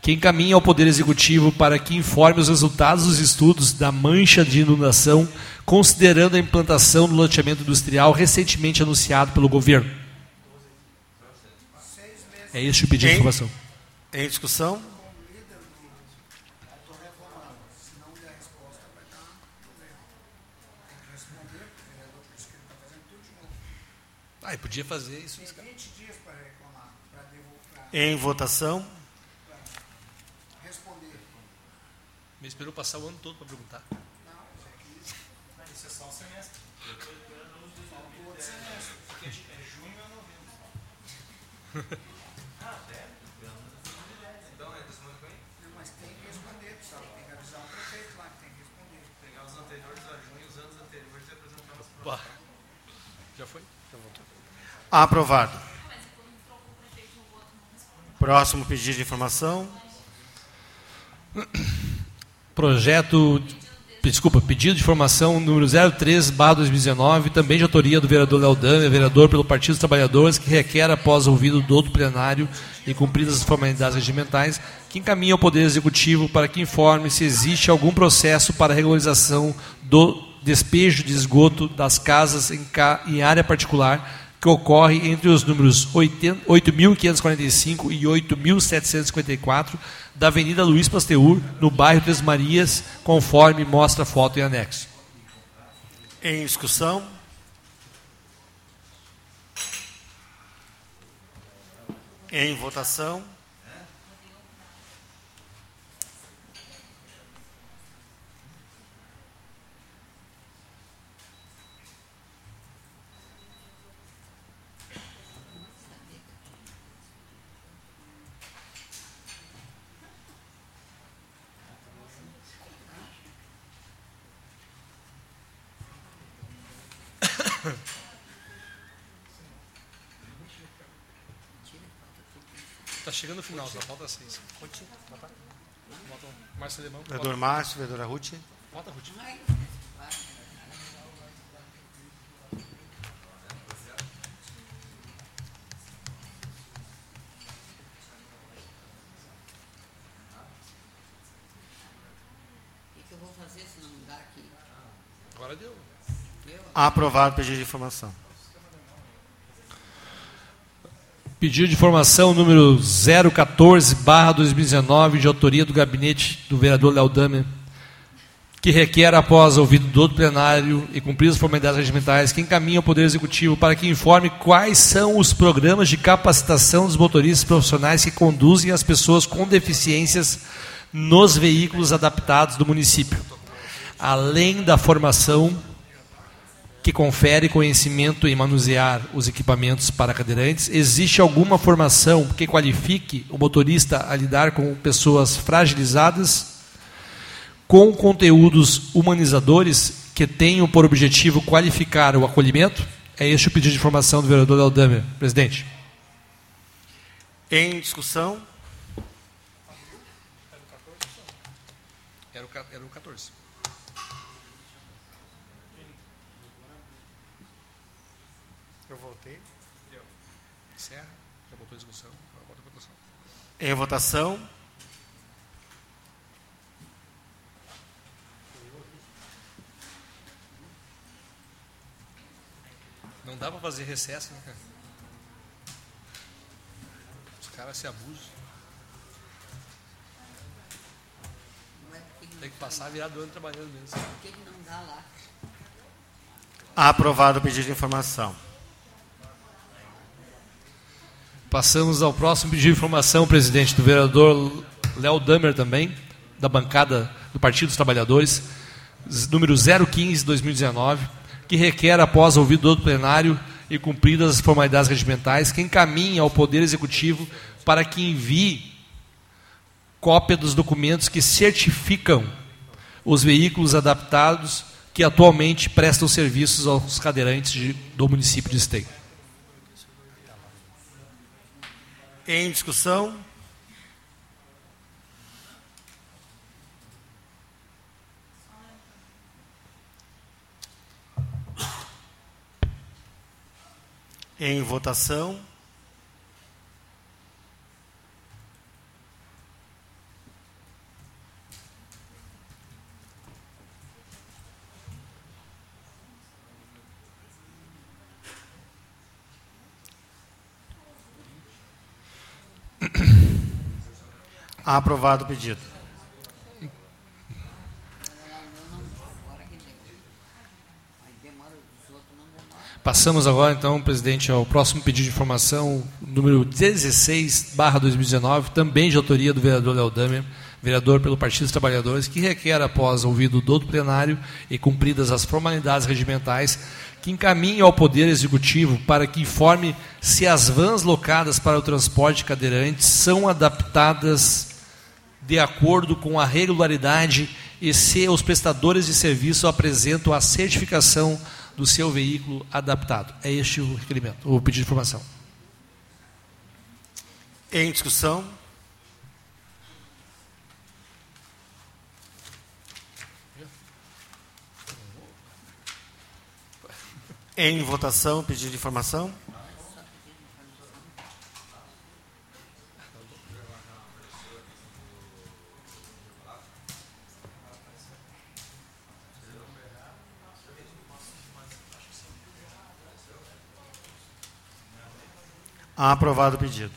que encaminhe ao Poder Executivo para que informe os resultados dos estudos da mancha de inundação, considerando a implantação do loteamento industrial recentemente anunciado pelo governo. É este o pedido de informação. Em discussão. Ah, podia fazer isso. Em votação. Me esperou passar o ano todo para perguntar. Isso é só um semestre. É junho a novembro. Então é da semana que vem? Não, mas tem que responder, pessoal. Tem que avisar o prefeito lá que tem que responder. Pegar os anteriores a junho e os anos anteriores e apresentar as Bah. Já foi? Já voltou. Aprovado. Próximo pedido de informação. Projeto, desculpa, pedido de informação número 03, barra 2019, também de autoria do vereador Léo Dame, vereador pelo Partido dos Trabalhadores, que requer, após ouvido do outro plenário e cumpridas as formalidades regimentais, que encaminhe ao Poder Executivo para que informe se existe algum processo para regularização do despejo de esgoto das casas em, ca- em área particular que ocorre entre os números 80 8.545 e 8.754 da Avenida Luiz Pasteur, no bairro Três Marias, conforme mostra a foto em anexo. Em discussão. Em votação. Está chegando o final, só falta seis. Bota o Márcio Alemão. Vereador Márcio, vereadora Ruth. Bota, Ruth. O que, que eu vou fazer se não dá aqui? Agora deu. Aprovado o pedido de informação. Pedido de informação número 014, barra 2019, de autoria do gabinete do vereador Léo Damer, que requer, após ouvido do outro plenário e cumpridas as formalidades regimentais, que encaminhe ao Poder Executivo para que informe quais são os programas de capacitação dos motoristas profissionais que conduzem as pessoas com deficiências nos veículos adaptados do município, além da formação que confere conhecimento em manusear os equipamentos para cadeirantes? Existe alguma formação que qualifique o motorista a lidar com pessoas fragilizadas, com conteúdos humanizadores que tenham por objetivo qualificar o acolhimento? É este o pedido de informação do vereador Aldamer. Presidente. Em discussão. Era o 14. Eu voltei. Encerra. Já botou a discussão. Agora bota a votação. Em votação. Não dá para fazer recesso, né, cara? Os caras se abusam. Tem que passar a virada do ano trabalhando mesmo. por que, que não dá lá? Aprovado o pedido de informação. Passamos ao próximo pedido de informação, presidente, do vereador Léo Damer também, da bancada do Partido dos Trabalhadores, número 015-2019, que requer, após ouvido do plenário e cumpridas as formalidades regimentais, que encaminhe ao Poder Executivo para que envie cópia dos documentos que certificam os veículos adaptados que atualmente prestam serviços aos cadeirantes de- do município de Esteio. Em discussão. Em votação. Aprovado o pedido. Passamos agora, então, presidente, ao próximo pedido de informação, número 16, barra 2019, também de autoria do vereador Léo Damer, vereador pelo Partido dos Trabalhadores, que requer, após ouvido do plenário e cumpridas as formalidades regimentais, que encaminhe ao Poder Executivo para que informe se as vans locadas para o transporte de cadeirantes são adaptadas de acordo com a regularidade e se os prestadores de serviço apresentam a certificação do seu veículo adaptado. É este o requerimento, o pedido de informação. Em discussão. Em votação, pedido de informação. Aprovado o pedido.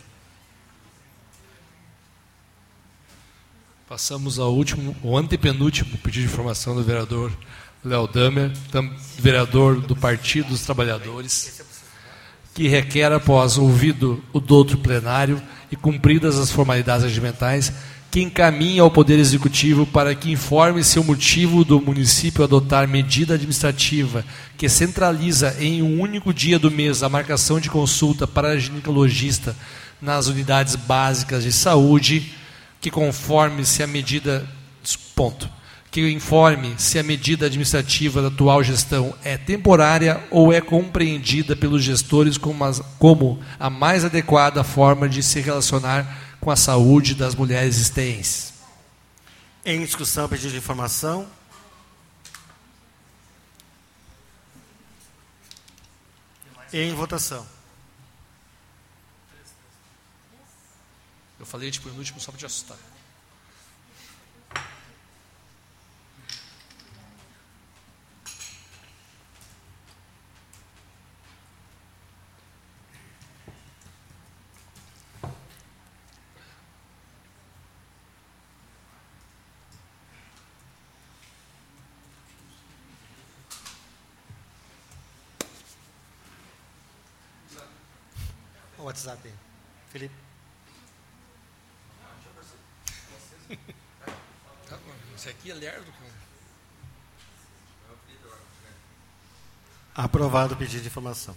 Passamos ao último, o antepenúltimo pedido de informação do vereador Léo Damer, vereador do Partido dos Trabalhadores, que requer, após ouvido o doutor plenário e cumpridas as formalidades regimentais, que encaminhe ao Poder Executivo para que informe se o motivo do município adotar medida administrativa que centraliza em um único dia do mês a marcação de consulta para ginecologista nas unidades básicas de saúde, que conforme se a medida ponto, que informe se a medida administrativa da atual gestão é temporária ou é compreendida pelos gestores como, as- como a mais adequada forma de se relacionar com a saúde das mulheres esteenses. Em discussão, pedido de informação. Em votação. Eu falei tipo no último só para te assustar. WhatsApp aí. Felipe. Esse aqui é lerdo. Aprovado o pedido de informação.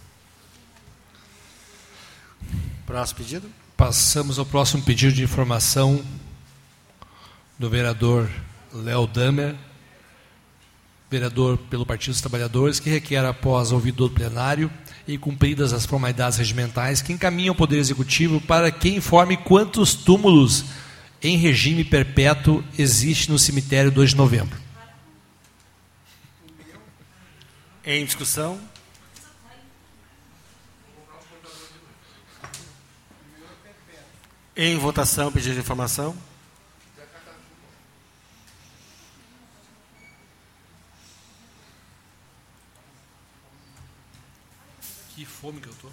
Próximo pedido. Passamos ao próximo pedido de informação do vereador Léo Damer, vereador pelo Partido dos Trabalhadores, que requer, após ouvido do plenário e cumpridas as formalidades regimentais, que encaminhe ao Poder Executivo para que informe quantos túmulos em regime perpétuo existe no cemitério 2 de novembro. Em discussão. Em votação, pedido de informação. Que fome que eu tô.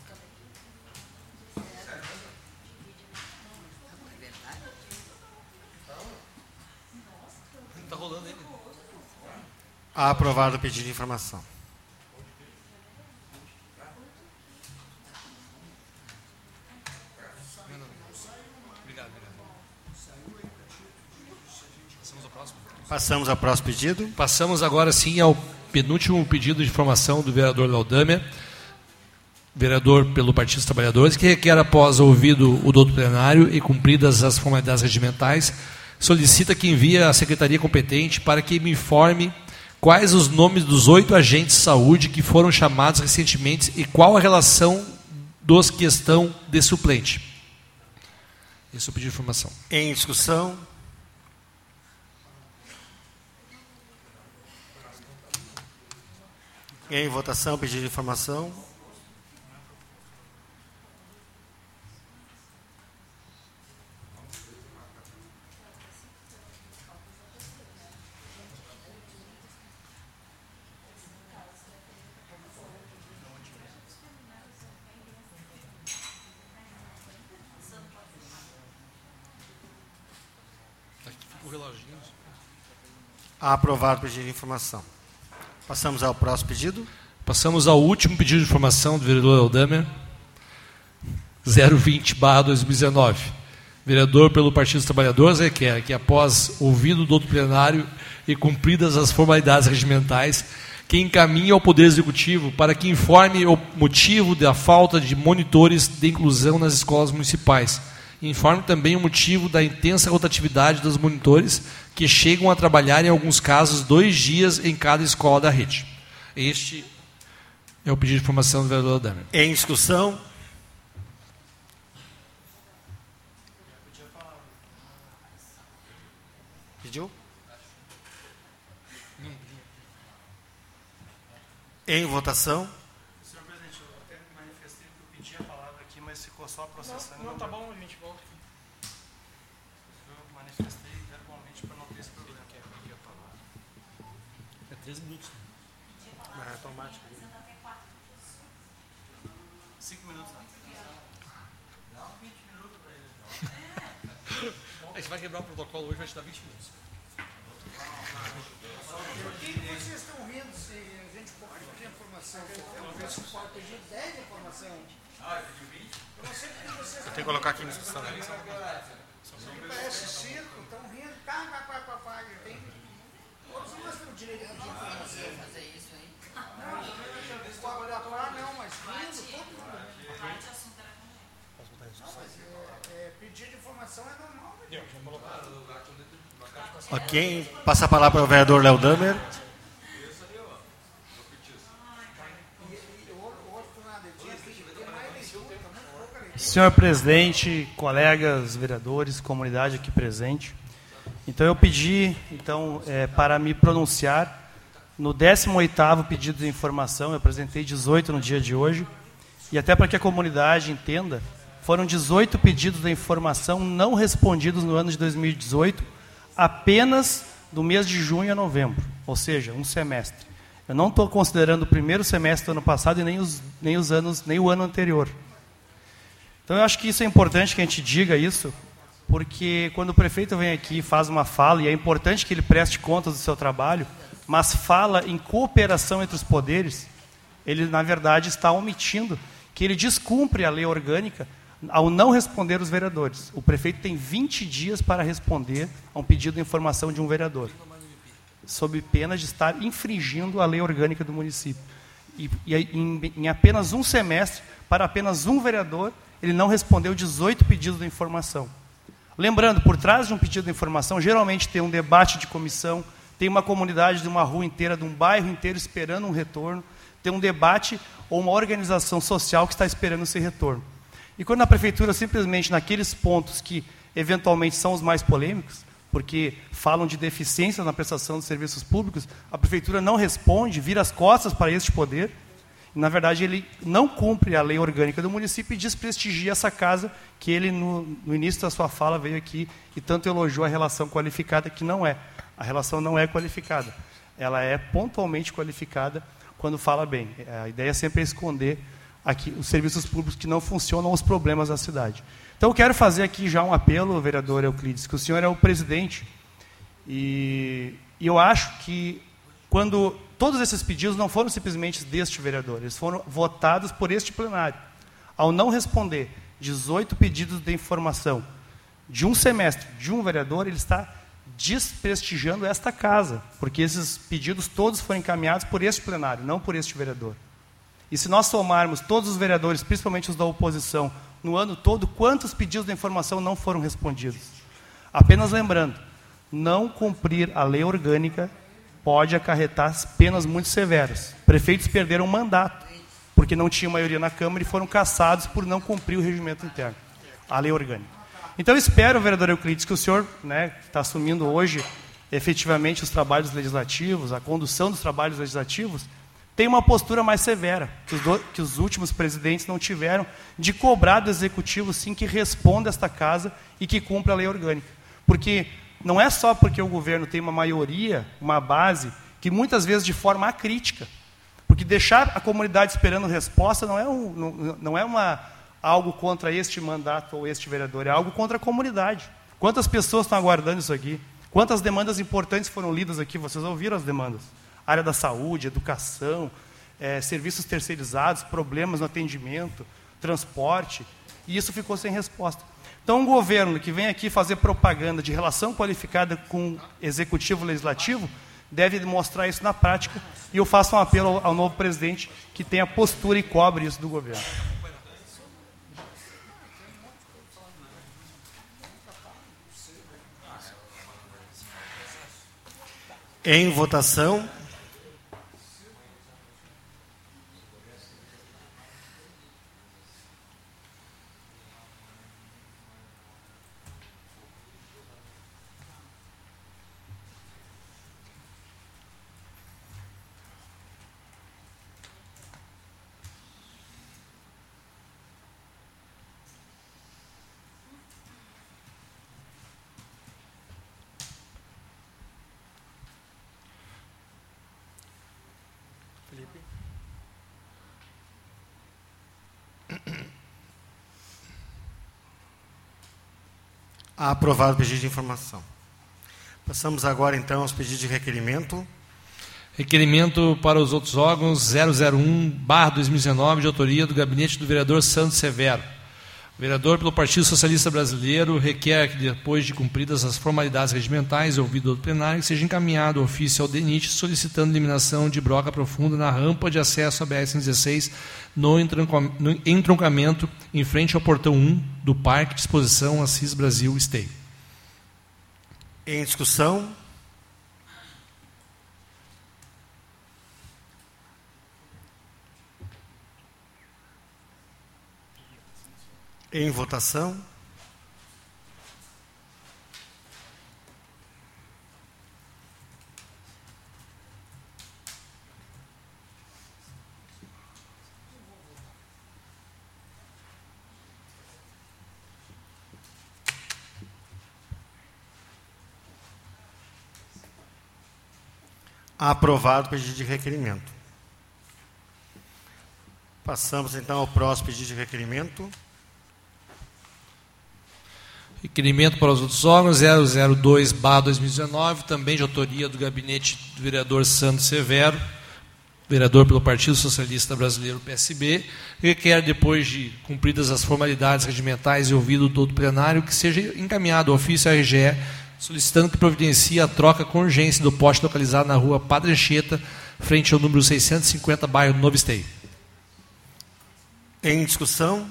Tá rolando ele. Aprovado o pedido de informação. Passamos ao próximo pedido. Passamos agora sim ao penúltimo pedido de informação do vereador Laudâmia, vereador pelo Partido dos Trabalhadores, que requer, após ouvido o doutor plenário e cumpridas as formalidades regimentais, solicita que envie à secretaria competente para que me informe quais os nomes dos oito agentes de saúde que foram chamados recentemente e qual a relação dos que estão de suplente. Esse é pedido de informação. Em discussão. Em votação, pedido de informação. O reloginho. Aprovado o pedido de informação. Passamos ao próximo pedido. Passamos ao último pedido de informação do vereador Eldamer, 020-2019. Vereador pelo Partido dos Trabalhadores requer que, após ouvido do outro plenário e cumpridas as formalidades regimentais, que encaminhe ao Poder Executivo para que informe o motivo da falta de monitores de inclusão nas escolas municipais. Informe também o motivo da intensa rotatividade dos monitores que chegam a trabalhar, em alguns casos, dois dias em cada escola da rede. Este é o pedido de informação do vereador Damer. Em discussão. Pediu? Em votação. Senhor presidente, eu até manifestei que eu pedi a palavra aqui, mas ficou só processando. Não, tá bom, a gente volta. Eu manifestei verbalmente para não ter esse problema. É três minutos. É automático. Cinco minutos. Aí você vai quebrar o protocolo hoje, vai te dar 20 minutos. Por que que vocês estão rindo se a gente pode pedir informação? Eu você pode pedir 10 informações. Ah, eu pedi 20? Eu não sei porque vocês Tem que colocar aqui em discussão. Parece circo, estão rindo. Cá, cá, cá, cá, cá. Tem... Todos nós temos direito de pedir informação. fazer isso aí. Não, não pode atuar, não, mas rindo, todo mundo. Não, mas é, é, pedir de informação é normal. Ok. Passa a palavra para o vereador Léo Damer. Senhor presidente, colegas, vereadores, comunidade aqui presente. Então eu pedi então é, para me pronunciar no 18º pedido de informação, eu apresentei 18 no dia de hoje, e até para que a comunidade entenda, foram 18 pedidos de informação não respondidos no ano de 2018, apenas do mês de junho a novembro, ou seja, um semestre. Eu não estou considerando o primeiro semestre do ano passado e nem os, nem os anos, nem o ano anterior. Então eu acho que isso é importante que a gente diga isso, porque quando o prefeito vem aqui e faz uma fala, e é importante que ele preste contas do seu trabalho, mas fala em cooperação entre os poderes, ele na verdade está omitindo que ele descumpre a lei orgânica ao não responder os vereadores. O prefeito tem 20 dias para responder a um pedido de informação de um vereador, sob pena de estar infringindo a lei orgânica do município. E, e em, em apenas um semestre, para apenas um vereador, ele não respondeu 18 pedidos de informação. Lembrando, por trás de um pedido de informação, geralmente tem um debate de comissão, tem uma comunidade de uma rua inteira, de um bairro inteiro esperando um retorno, tem um debate ou uma organização social que está esperando esse retorno. E quando a prefeitura simplesmente naqueles pontos que eventualmente são os mais polêmicos, porque falam de deficiência na prestação de serviços públicos, a prefeitura não responde, vira as costas para este poder, na verdade ele não cumpre a lei orgânica do município e desprestigia essa casa que ele no, no início da sua fala veio aqui e tanto elogiou a relação qualificada que não é. A relação não é qualificada. Ela é pontualmente qualificada quando fala bem. A ideia sempre é esconder aqui os serviços públicos que não funcionam, os problemas da cidade. Então eu quero fazer aqui já um apelo, vereador Euclides, que o senhor é o presidente e, e eu acho que quando todos esses pedidos não foram simplesmente deste vereador, eles foram votados por este plenário. Ao não responder 18 pedidos de informação de um semestre de um vereador, ele está desprestigiando esta casa, porque esses pedidos todos foram encaminhados por este plenário, não por este vereador. E se nós somarmos todos os vereadores, principalmente os da oposição, no ano todo, quantos pedidos de informação não foram respondidos? Apenas lembrando, não cumprir a lei orgânica pode acarretar penas muito severas. Prefeitos perderam o mandato, porque não tinham maioria na Câmara e foram caçados por não cumprir o regimento interno, a lei orgânica. Então, espero, vereador Euclides, que o senhor, né, está assumindo hoje efetivamente os trabalhos legislativos, a condução dos trabalhos legislativos, tem uma postura mais severa, que os, do, que os, últimos presidentes não tiveram, de cobrar do executivo, sim, que responda esta casa e que cumpra a lei orgânica. Porque não é só porque o governo tem uma maioria, uma base, que muitas vezes de forma acrítica. Porque deixar a comunidade esperando resposta não é, um, não, não é uma, algo contra este mandato ou este vereador, é algo contra a comunidade. Quantas pessoas estão aguardando isso aqui? Quantas demandas importantes foram lidas aqui? Vocês ouviram as demandas? Área da saúde, educação, é, serviços terceirizados, problemas no atendimento, transporte, e isso ficou sem resposta. Então, um governo que vem aqui fazer propaganda de relação qualificada com executivo legislativo deve mostrar isso na prática. E eu faço um apelo ao novo presidente que tenha postura e cobre isso do governo. Em votação. Aprovado o pedido de informação. Passamos agora então aos pedidos de requerimento. Requerimento para os outros órgãos 001-2019, de autoria do gabinete do vereador Santos Severo. Vereador pelo Partido Socialista Brasileiro requer que, depois de cumpridas as formalidades regimentais ouvido do plenário, seja encaminhado ofício ao DENIT solicitando eliminação de broca profunda na rampa de acesso à BR-116 no entroncamento em frente ao portão 1 do Parque de Exposição Assis Brasil Esteio. Em discussão. Em votação. Aprovado o pedido de requerimento. Passamos então ao próximo pedido de requerimento. Requerimento para os outros órgãos 002-2019, também de autoria do gabinete do vereador Santos Severo, vereador pelo Partido Socialista Brasileiro, PSB, requer, depois de cumpridas as formalidades regimentais e ouvido todo o plenário, que seja encaminhado ao ofício RGE solicitando que providencie a troca com urgência do poste localizado na rua Padre Anchieta, frente ao número 650, bairro Novo Esteio. Em discussão?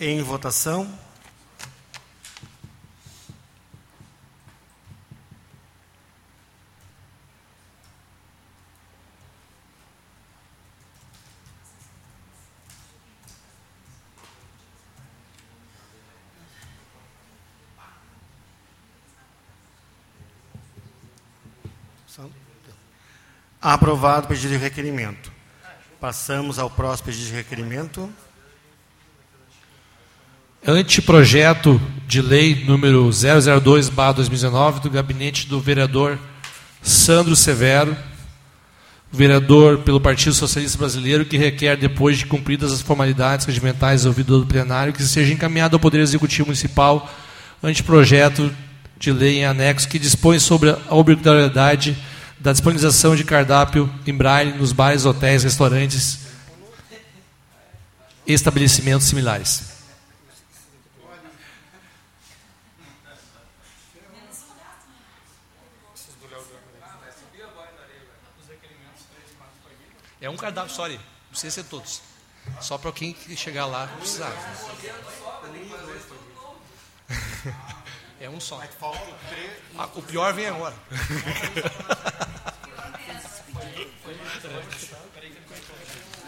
Em votação? Aprovado o pedido de requerimento. Passamos ao próximo pedido de requerimento. Anteprojeto de lei número 002/2019 do gabinete do vereador Sandro Severo, vereador pelo Partido Socialista Brasileiro, que requer depois de cumpridas as formalidades regimentais ouvido do plenário que seja encaminhado ao Poder Executivo Municipal anteprojeto de lei em anexo que dispõe sobre a obrigatoriedade da disponibilização de cardápio em braille nos bares, hotéis, restaurantes e estabelecimentos similares. É um cardápio, sorry, não precisa ser todos. Só para quem chegar lá precisar. É um só. Ah, o pior vem agora.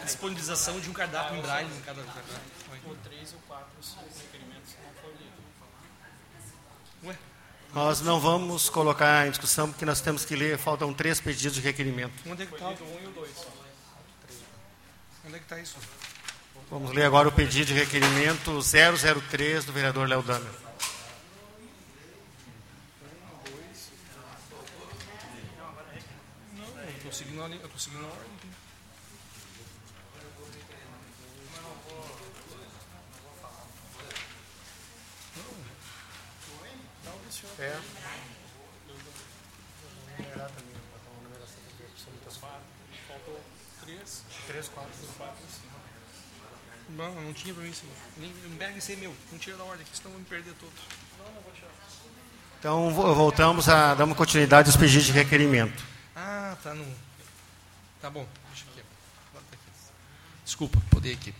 Disponibilização de um cardápio em braille em cada cardápio. O 3 e o 4 requerimentos não foram lidos. Ué? Nós não vamos colocar em discussão porque nós temos que ler, faltam três pedidos de requerimento. Onde é que está? Lido um e o 2 só. Onde é que está isso? Vamos ler agora o pedido de requerimento 003 do vereador Léo Damer. Estou seguindo a linha, eu estou seguindo a ordem. É. Faltou três. Três, quatro. Quatro, cinco. Não, não tinha pra mim isso. Nem, não pega esse aí meu. Não tira da ordem, senão eu vou me perder todo. Então vo- voltamos a damos continuidade aos pedidos de requerimento. Ah, tá no. Tá bom, deixa aqui. Desculpa, poder aqui.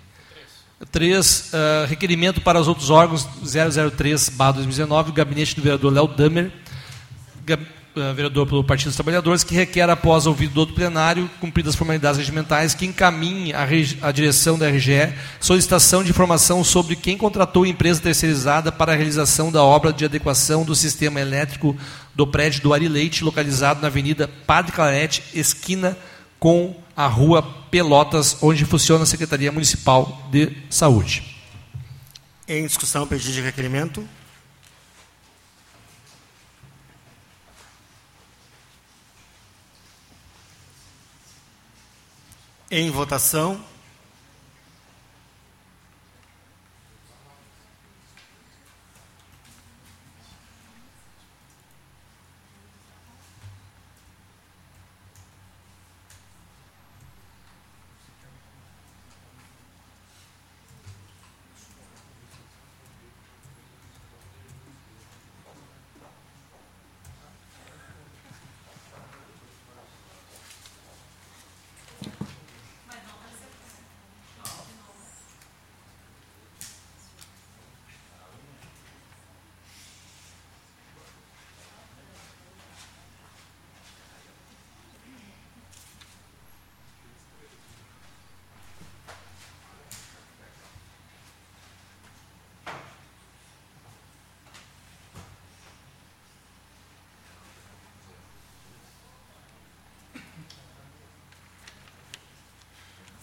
3. requerimento para os outros órgãos 003-2019, o gabinete do vereador Léo Damer, ga- ah, vereador pelo Partido dos Trabalhadores, que requer, após ouvido do plenário, cumpridas as formalidades regimentais, que encaminhe à direção da RGE solicitação de informação sobre quem contratou a empresa terceirizada para a realização da obra de adequação do sistema elétrico do prédio do Ari Leite, localizado na Avenida Padre Clarete, esquina com a Rua Pelotas, onde funciona a Secretaria Municipal de Saúde. Em discussão, pedido de requerimento. Em votação.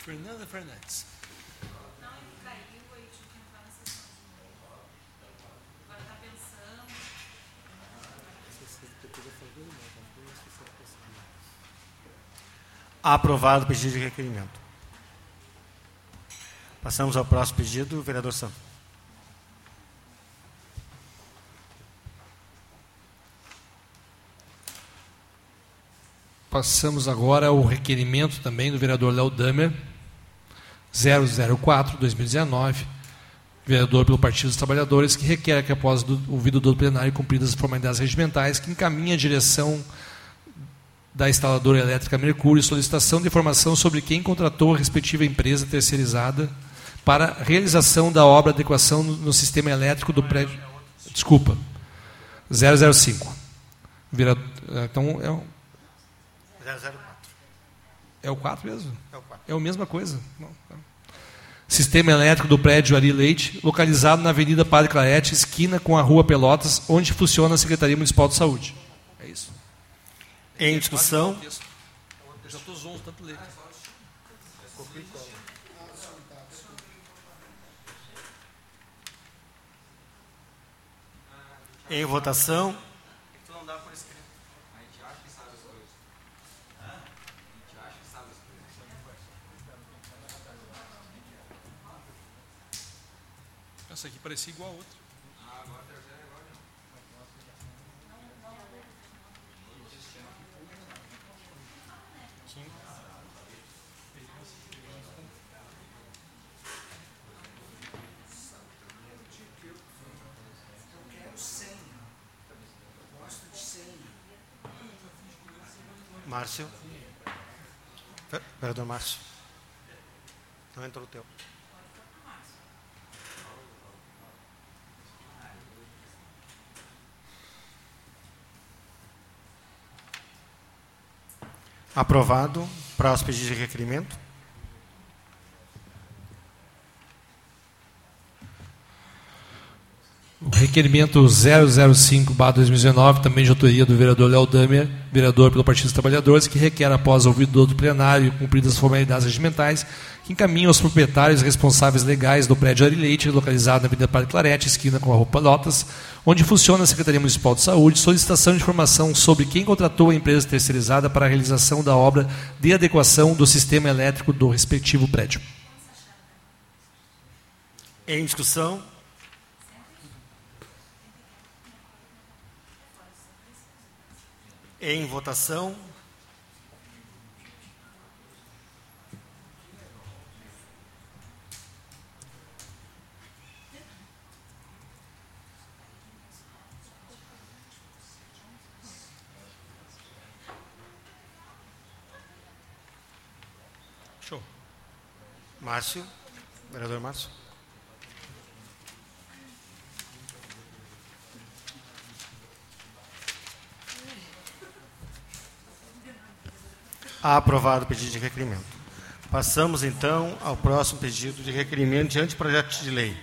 Fernanda Fernandes. Aprovado o pedido de requerimento. Passamos ao próximo pedido, vereador Santos. Passamos agora ao requerimento também do vereador Léo Damer, 004-2019, vereador pelo Partido dos Trabalhadores, que requer que, após do, ouvido do plenário cumpridas as formalidades regimentais, que encaminhe a direção da instaladora elétrica Mercúrio solicitação de informação sobre quem contratou a respectiva empresa terceirizada para realização da obra de adequação no, no sistema elétrico do prédio. Desculpa. 005. Vira, então, é, um- 004. é o 4 mesmo? É o 4. É a mesma coisa. Não, tá. Sistema elétrico do prédio Ari Leite, localizado na Avenida Padre Clarete, esquina com a Rua Pelotas, onde funciona a Secretaria Municipal de Saúde. É isso. Em discussão. Eu já estou zonzo, tanto ler. Em votação. Essa aqui parecia igual a outra. Márcio. Ve- Vereador Márcio. Não entrou o teu. Aprovado. Próximo pedido de requerimento. O requerimento 005-2019, também de autoria do vereador Léo Damer, vereador pelo Partido dos Trabalhadores, que requer, após ouvido do plenário e cumpridas as formalidades regimentais, que encaminhe aos proprietários responsáveis legais do prédio Ari Leite, localizado na Avenida Padre Clarete, esquina com a Rua Lotas, onde funciona a Secretaria Municipal de Saúde, solicitação de informação sobre quem contratou a empresa terceirizada para a realização da obra de adequação do sistema elétrico do respectivo prédio. Em discussão. Em votação. Show. Márcio, vereador Márcio. Aprovado o pedido de requerimento. Passamos então ao próximo pedido de requerimento de anteprojeto de lei.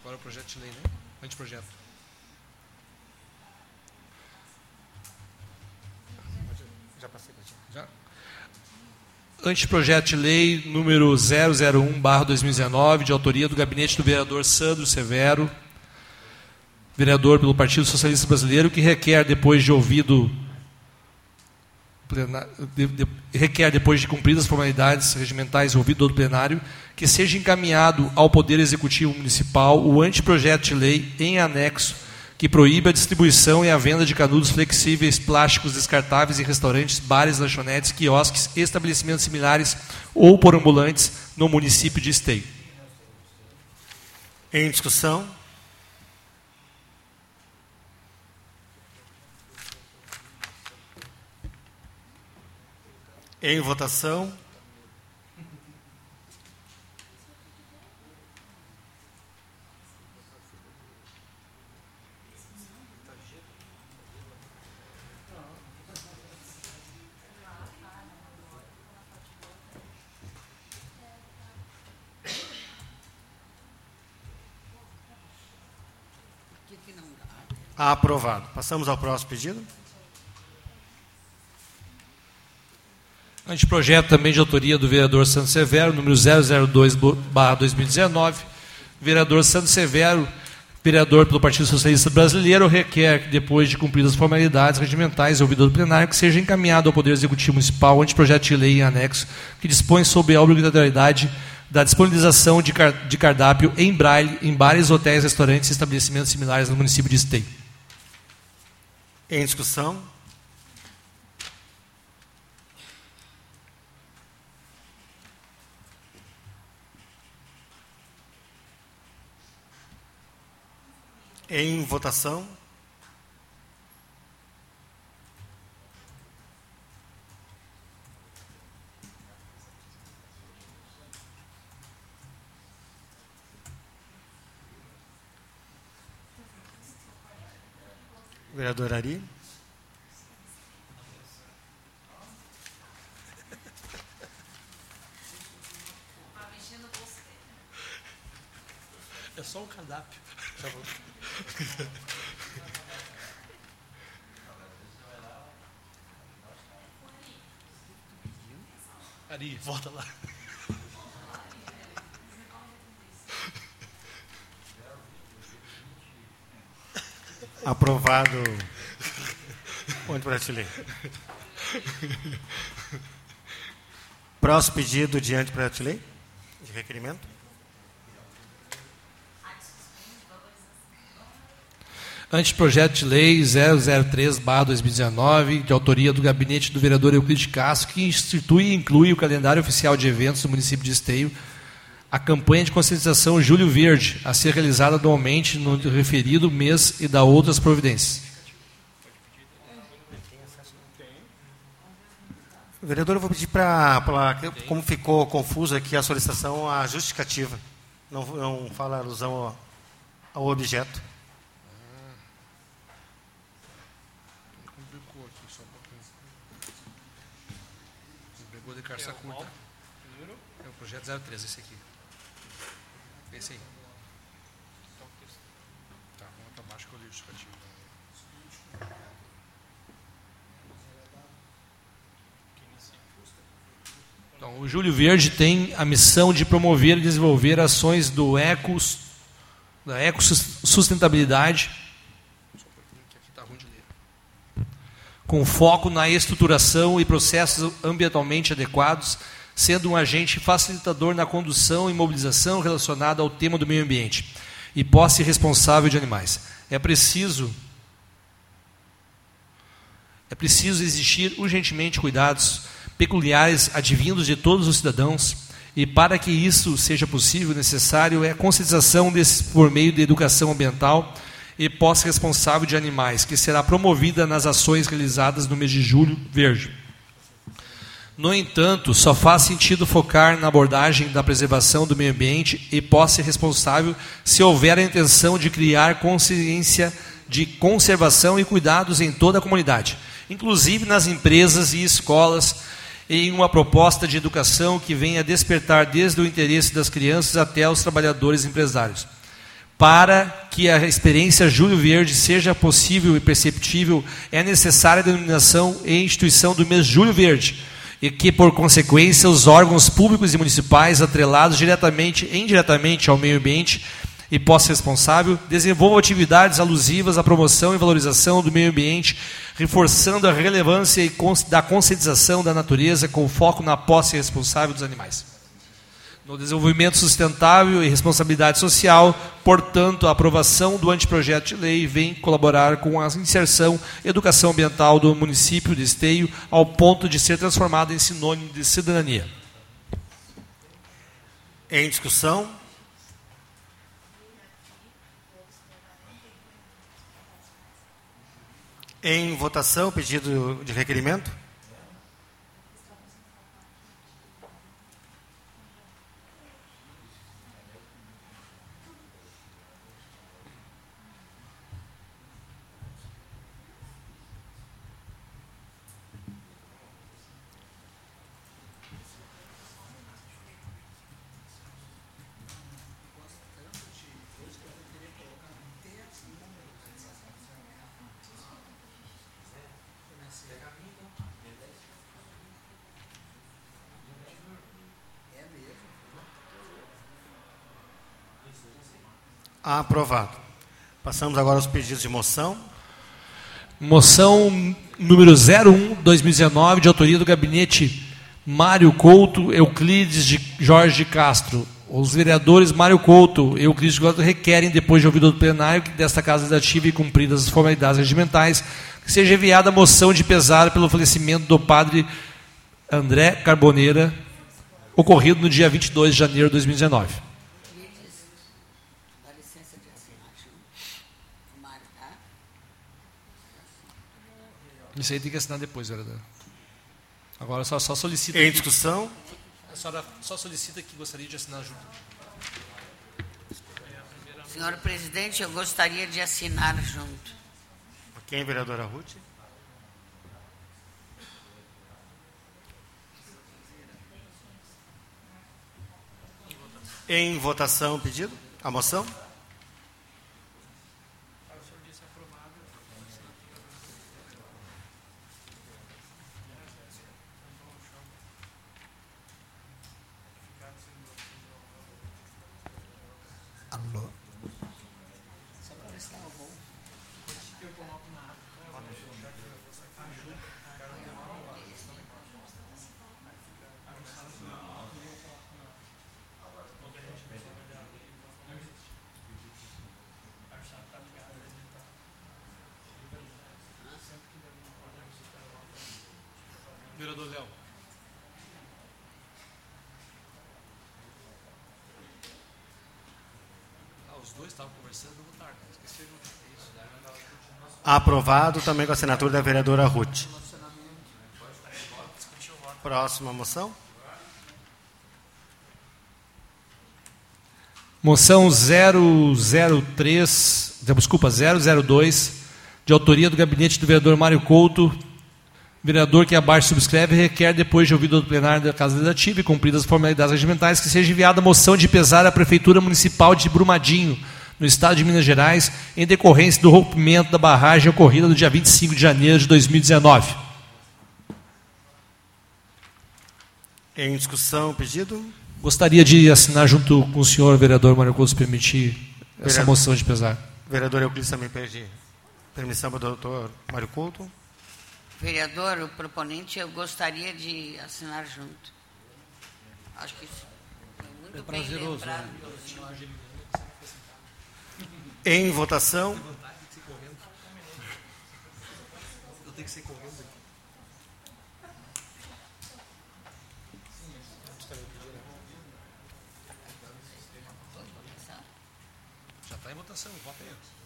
Agora o projeto de lei, né? Anteprojeto. Já passei, Já? Anteprojeto de lei número 001/2019, de autoria do gabinete do vereador Sandro Severo, vereador pelo Partido Socialista Brasileiro, que requer depois de ouvido requer depois de cumpridas as formalidades regimentais ouvido do plenário, que seja encaminhado ao Poder Executivo Municipal o anteprojeto de lei em anexo que proíbe a distribuição e a venda de canudos flexíveis plásticos descartáveis em restaurantes, bares, lanchonetes, quiosques, estabelecimentos similares ou por ambulantes no município de Esteio. Em discussão? Em votação? Aprovado. Passamos ao próximo pedido. Anteprojeto também de autoria do vereador Santos Severo, número 002-2019. Vereador Santos Severo, vereador pelo Partido Socialista Brasileiro, requer que, depois de cumpridas as formalidades regimentais e ouvido do plenário, que seja encaminhado ao Poder Executivo Municipal anteprojeto de lei em anexo que dispõe sobre a obrigatoriedade da disponibilização de, de cardápio em braille em bares, hotéis, restaurantes e estabelecimentos similares no município de Esteio. Em discussão? Em votação? Vereador Ari? É só um cardápio. Ari, volta lá. Aprovado. Onde ler? Próximo pedido de anteprojeto de lei? De requerimento? Anteprojeto de lei 003-2019, de autoria do gabinete do vereador Euclides Castro, que institui e inclui o calendário oficial de eventos do município de Esteio, a campanha de conscientização Júlio Verde, a ser realizada anualmente no referido mês e da outras providências. Vereador, eu vou pedir para, como ficou confuso aqui a solicitação, a justificativa. Não, não fala alusão ao, ao objeto. Complicou aqui só um pouquinho. Pegou de carça curta. É o projeto 03, esse aqui. Esse aí. Tá, vamos para baixo que eu li o justificativo. Então, o Júlio Verde tem a missão de promover e desenvolver ações do eco, da ecossustentabilidade com foco na estruturação e processos ambientalmente adequados, sendo um agente facilitador na condução e mobilização relacionada ao tema do meio ambiente e posse responsável de animais. É preciso é preciso existir urgentemente cuidados peculiares advindos de todos os cidadãos E para que isso seja possível, necessário é a conscientização desse, por meio de educação ambiental e posse responsável de animais, que será promovida nas ações realizadas no mês de julho verde. No entanto, só faz sentido focar na abordagem da preservação do meio ambiente e posse responsável se houver a intenção de criar consciência de conservação e cuidados em toda a comunidade, inclusive nas empresas e escolas, em uma proposta de educação que venha despertar desde o interesse das crianças até os trabalhadores empresários. Para que a experiência Júlio Verde seja possível e perceptível, é necessária a denominação e instituição do mês Júlio Verde, e que, por consequência, os órgãos públicos e municipais atrelados diretamente e indiretamente ao meio ambiente e posse responsável desenvolvam atividades alusivas à promoção e valorização do meio ambiente, reforçando a relevância da conscientização da natureza com foco na posse responsável dos animais. No desenvolvimento sustentável e responsabilidade social, portanto, a aprovação do anteprojeto de lei vem colaborar com a inserção e educação ambiental do município de Esteio ao ponto de ser transformado em sinônimo de cidadania. Em discussão? Em votação, pedido de requerimento? Aprovado. Passamos agora aos pedidos de moção. Moção número 01-2019, de autoria do gabinete Mário Couto, Euclides de Jorge Castro. Os vereadores Mário Couto e Euclides de Castro requerem, depois de ouvido do plenário desta Casa Legislativa e cumpridas as formalidades regimentais, que seja enviada a moção de pesar pelo falecimento do padre André Carboneira, ocorrido no dia 22 de janeiro de 2019. Isso aí tem que assinar depois, vereador. Agora só, só solicita. Em discussão? A senhora só solicita que gostaria de assinar junto. Senhor presidente, eu gostaria de assinar junto. Quem, vereadora Ruth? Em votação, pedido? A moção? Vereador Léo. Ah, os dois estavam conversando, eu vou tarde. Esqueci de isso. Aprovado também com a assinatura da vereadora Ruth. Próxima moção. Moção 003, desculpa, 002, de autoria do gabinete do vereador Mário Couto, vereador que abaixo subscreve requer, depois de ouvido do plenário da Casa Legislativa e cumpridas as formalidades regimentais, que seja enviada moção de pesar à Prefeitura Municipal de Brumadinho, no estado de Minas Gerais, em decorrência do rompimento da barragem ocorrida no dia 25 de janeiro de 2019. Em discussão, pedido? Gostaria de assinar junto com o senhor vereador Mário Couto, se permitir essa Vereador. moção de pesar. Vereador Euclides também pede permissão para o doutor Mário Couto. Vereador, o proponente, eu gostaria de assinar junto. Acho que isso foi muito É bem prazeroso, lembrado né? pelo senhor. Em votação. Eu tenho que ser correndo aqui. votação, vota aí.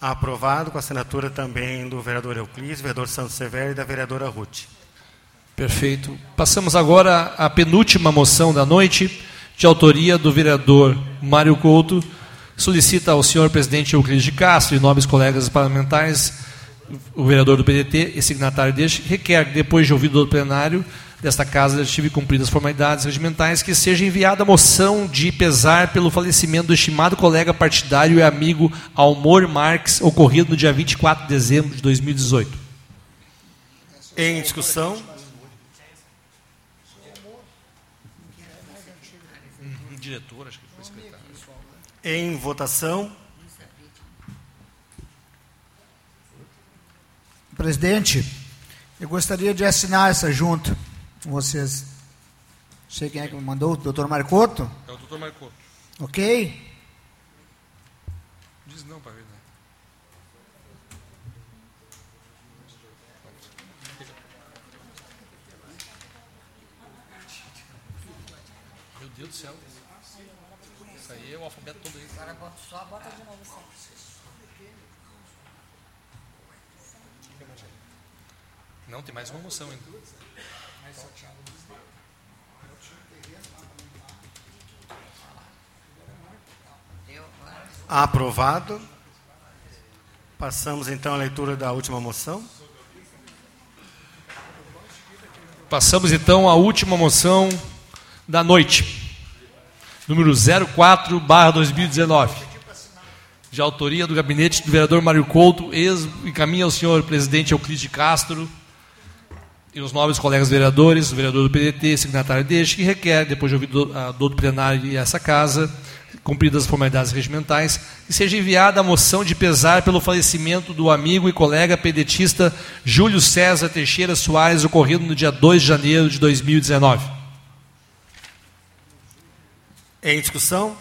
Aprovado com assinatura também do vereador Euclides, vereador Santos Severo e da vereadora Ruth. Perfeito. Passamos agora à penúltima moção da noite, de autoria do vereador Mário Couto. Solicita ao senhor presidente Euclides de Castro e nobres colegas parlamentares, o vereador do PDT e signatário deste, requer, depois de ouvido do plenário desta Casa Legislativa e cumpridas as formalidades regimentais, que seja enviada a moção de pesar pelo falecimento do estimado colega partidário e amigo Almor Marques, ocorrido no dia 24 de dezembro de 2018. Em discussão, Uhum, diretor, acho que foi secretário. em votação, Presidente, eu gostaria de assinar essa junta vocês. Não sei quem é que me mandou, o doutor Marcoto? É o doutor Marcou. Ok? Diz não para ver, né? Meu Deus do céu. Isso aí é o alfabeto todo aí. Agora bota só, bota de novo assim. Não, tem mais uma moção ainda. Aprovado. Passamos então à leitura da última moção. Passamos então à última moção da noite. Número 04, barra 2019. De autoria do gabinete do vereador Mário Couto, ex encaminha ao senhor presidente Euclides de Castro e os nobres colegas vereadores, o vereador do PDT, signatário deste, que requer, depois de ouvido a do plenário e essa casa, cumpridas as formalidades regimentais, que seja enviada a moção de pesar pelo falecimento do amigo e colega pedetista Júlio César Teixeira Soares, ocorrido no dia 2 de janeiro de 2019. Em discussão,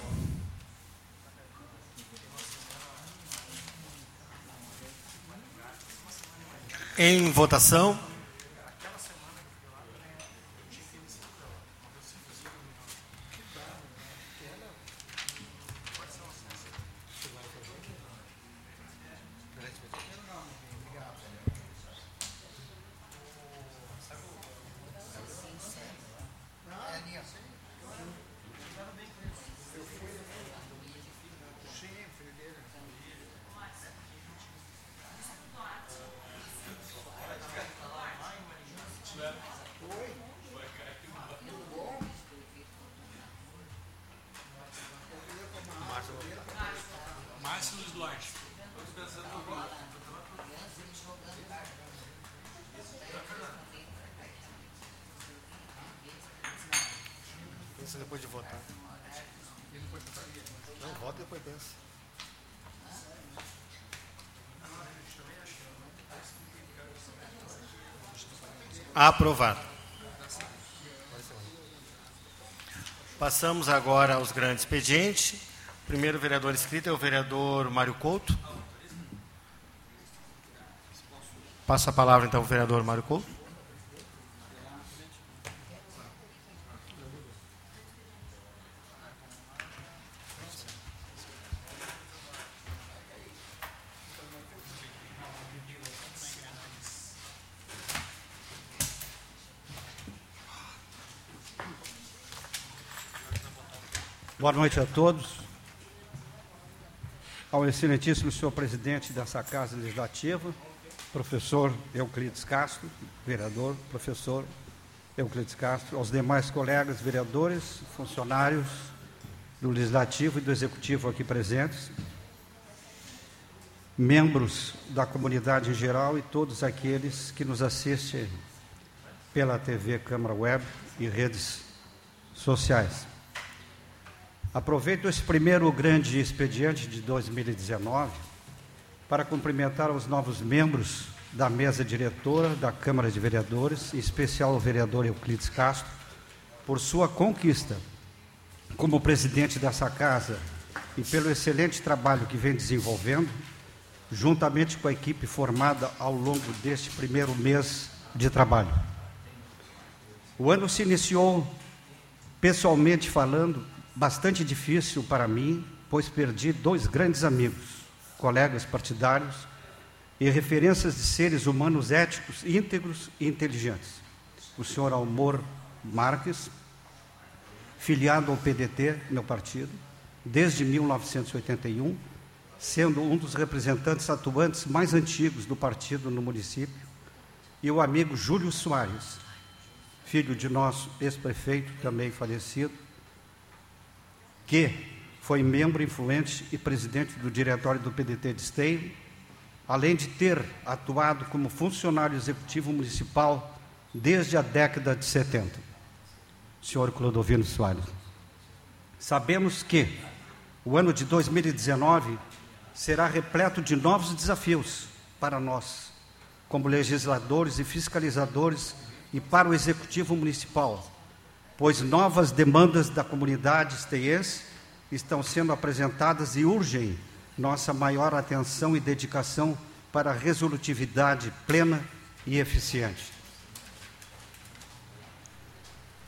em votação, Márcio Luiz Duarte. pensa depois de votar. Não, vota e depois pensa. Aprovado. Passamos agora aos grandes expedientes. O primeiro vereador inscrito é o vereador Mário Couto. Passa a palavra então ao vereador Mário Couto. Boa noite a todos. Ao excelentíssimo senhor presidente dessa Casa Legislativa, professor Euclides Castro, vereador, professor Euclides Castro, aos demais colegas vereadores, funcionários do Legislativo e do Executivo aqui presentes, membros da comunidade em geral e todos aqueles que nos assistem pela TV Câmara Web e redes sociais. Aproveito esse primeiro grande expediente de 2019 para cumprimentar os novos membros da mesa diretora da Câmara de Vereadores, em especial o vereador Euclides Castro, por sua conquista como presidente dessa casa e pelo excelente trabalho que vem desenvolvendo, juntamente com a equipe formada ao longo deste primeiro mês de trabalho. O ano se iniciou, pessoalmente falando, bastante difícil para mim, pois perdi dois grandes amigos, colegas partidários e referências de seres humanos éticos, íntegros e inteligentes. O senhor Almor Marques, filiado ao PDT, meu partido, desde 1981, sendo um dos representantes atuantes mais antigos do partido no município, e o amigo Júlio Soares, filho de nosso ex-prefeito, também falecido, que foi membro influente e presidente do diretório do PDT de Esteio, além de ter atuado como funcionário executivo municipal desde a década de 70. Senhor Clodovino Soares. Sabemos que o ano de 2019 será repleto de novos desafios para nós, como legisladores e fiscalizadores, e para o executivo municipal, pois novas demandas da comunidade esteiense estão sendo apresentadas e urgem nossa maior atenção e dedicação para resolutividade plena e eficiente.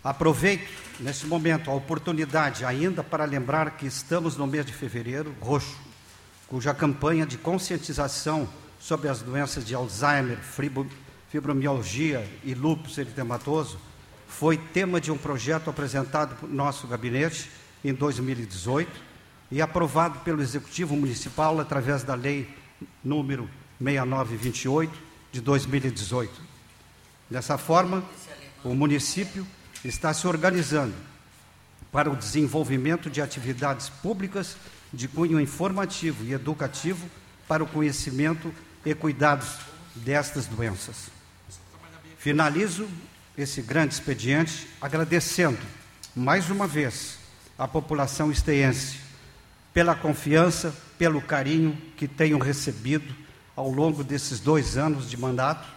Aproveito neste momento a oportunidade ainda para lembrar que estamos no mês de fevereiro roxo, cuja campanha de conscientização sobre as doenças de Alzheimer, fibromialgia e lúpus eritematoso foi tema de um projeto apresentado por nosso gabinete em 2018 e aprovado pelo Executivo Municipal através da Lei número 6928 de 2018. Dessa forma, o município está se organizando para o desenvolvimento de atividades públicas de cunho informativo e educativo para o conhecimento e cuidados destas doenças. Finalizo esse grande expediente agradecendo mais uma vez à população esteense pela confiança, pelo carinho que tenho recebido ao longo desses dois anos de mandato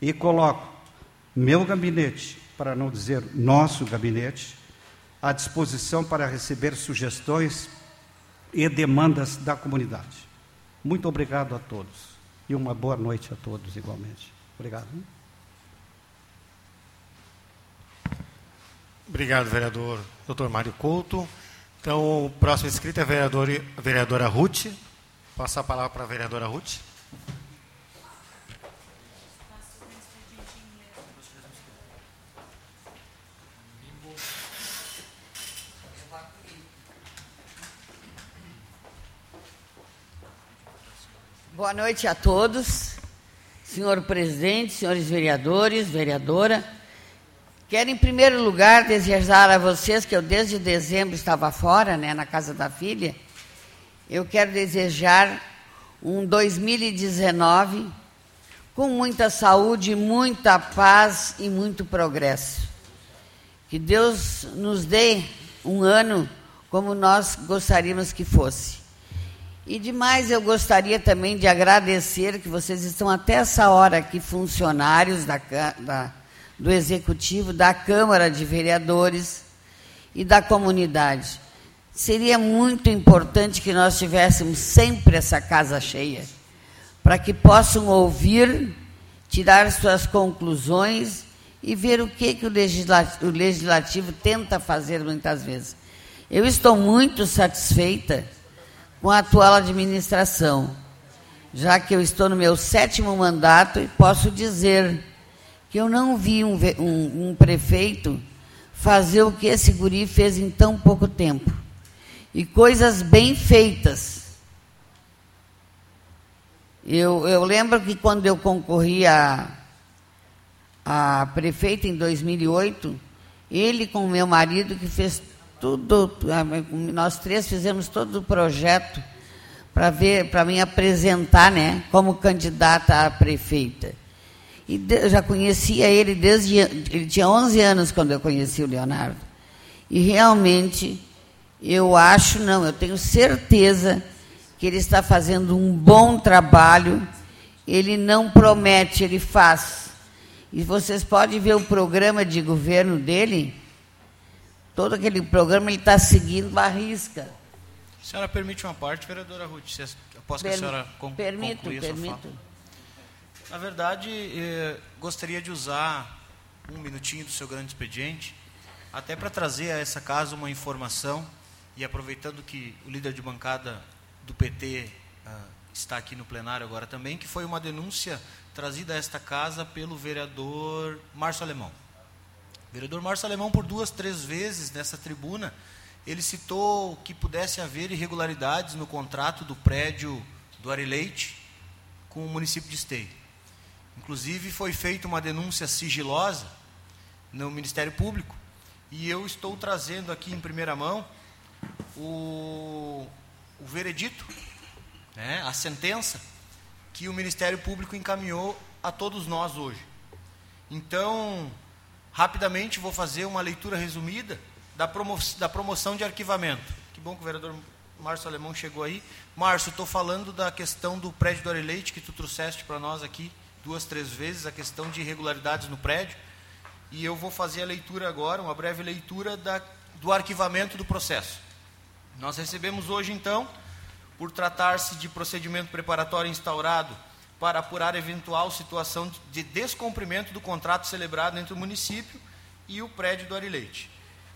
e coloco meu gabinete, para não dizer nosso gabinete, à disposição para receber sugestões e demandas da comunidade. Muito obrigado a todos e uma boa noite a todos igualmente. Obrigado. Obrigado, vereador Dr. Mário Couto. Então, o próximo inscrito é a, vereador, a vereadora Ruth. Passar a palavra para a vereadora Ruth. Boa noite a todos, senhor presidente, senhores vereadores, vereadora. Quero, em primeiro lugar, desejar a vocês, que eu desde dezembro estava fora, né, na casa da filha, eu quero desejar um 2019 com muita saúde, muita paz e muito progresso. Que Deus nos dê um ano como nós gostaríamos que fosse. E demais eu gostaria também de agradecer que vocês estão até essa hora aqui, funcionários da, da, do Executivo, da Câmara de Vereadores e da comunidade. Seria muito importante que nós tivéssemos sempre essa casa cheia, para que possam ouvir, tirar suas conclusões e ver o que, que o, legislativo, o legislativo tenta fazer muitas vezes. Eu estou muito satisfeita com a atual administração, já que eu estou no meu sétimo mandato e posso dizer que eu não vi um, um, um prefeito fazer o que esse guri fez em tão pouco tempo. E coisas bem feitas. Eu, eu lembro que quando eu concorri a, a prefeita em 2008, ele com meu marido que fez tudo, nós três fizemos todo o projeto para ver, para me apresentar, né, como candidata a prefeita. E de, eu já conhecia ele desde ele tinha 11 anos quando eu conheci o Leonardo. E realmente eu acho, não, eu tenho certeza que ele está fazendo um bom trabalho. Ele não promete, ele faz. E vocês podem ver o programa de governo dele, todo aquele programa ele está seguindo a risca. A senhora permite uma parte, vereadora Ruth, Posso que a senhora con permito, concluir a sua permito. fala? Na verdade, eh, gostaria de usar um minutinho do seu grande expediente, até para trazer a essa casa uma informação, e aproveitando que o líder de bancada do PT ah, está aqui no plenário agora também, que foi uma denúncia trazida a esta casa pelo vereador Márcio Alemão. O vereador Márcio Alemão, por duas, três vezes nessa tribuna, ele citou que pudesse haver irregularidades no contrato do prédio do Arileite com o município de Esteio. Inclusive, foi feita uma denúncia sigilosa no Ministério Público e eu estou trazendo aqui em primeira mão o, o veredito, né, a sentença que o Ministério Público encaminhou a todos nós hoje. Então, rapidamente vou fazer uma leitura resumida da, promo da promoção de arquivamento. Que bom que o vereador Márcio Alemão chegou aí. Márcio, estou falando da questão do prédio do Areleite, que tu trouxeste para nós aqui duas, três vezes, a questão de irregularidades no prédio. E eu vou fazer a leitura agora, uma breve leitura da, do arquivamento do processo. Nós recebemos hoje, então, por tratar-se de procedimento preparatório instaurado para apurar eventual situação de descumprimento do contrato celebrado entre o município e o prédio do Arileite.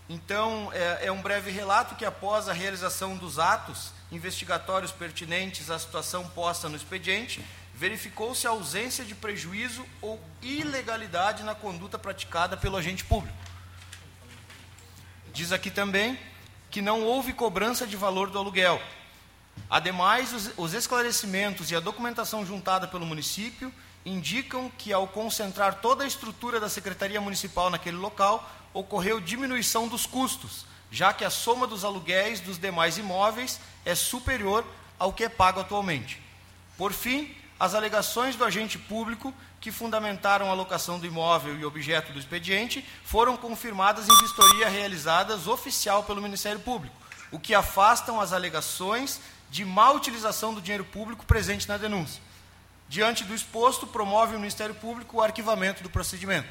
Então, é, é um breve relato que, após a realização dos atos investigatórios pertinentes à situação posta no expediente, verificou-se a ausência de prejuízo ou ilegalidade na conduta praticada pelo agente público. Diz aqui também que não houve cobrança de valor do aluguel. Ademais, os, os esclarecimentos e a documentação juntada pelo município indicam que, ao concentrar toda a estrutura da Secretaria Municipal naquele local, ocorreu diminuição dos custos, já que a soma dos aluguéis dos demais imóveis é superior ao que é pago atualmente. Por fim, as alegações do agente público que fundamentaram a locação do imóvel e objeto do expediente foram confirmadas em vistoria realizadas oficial pelo Ministério Público, o que afastam as alegações de má utilização do dinheiro público presente na denúncia. Diante do exposto, promove o Ministério Público o arquivamento do procedimento.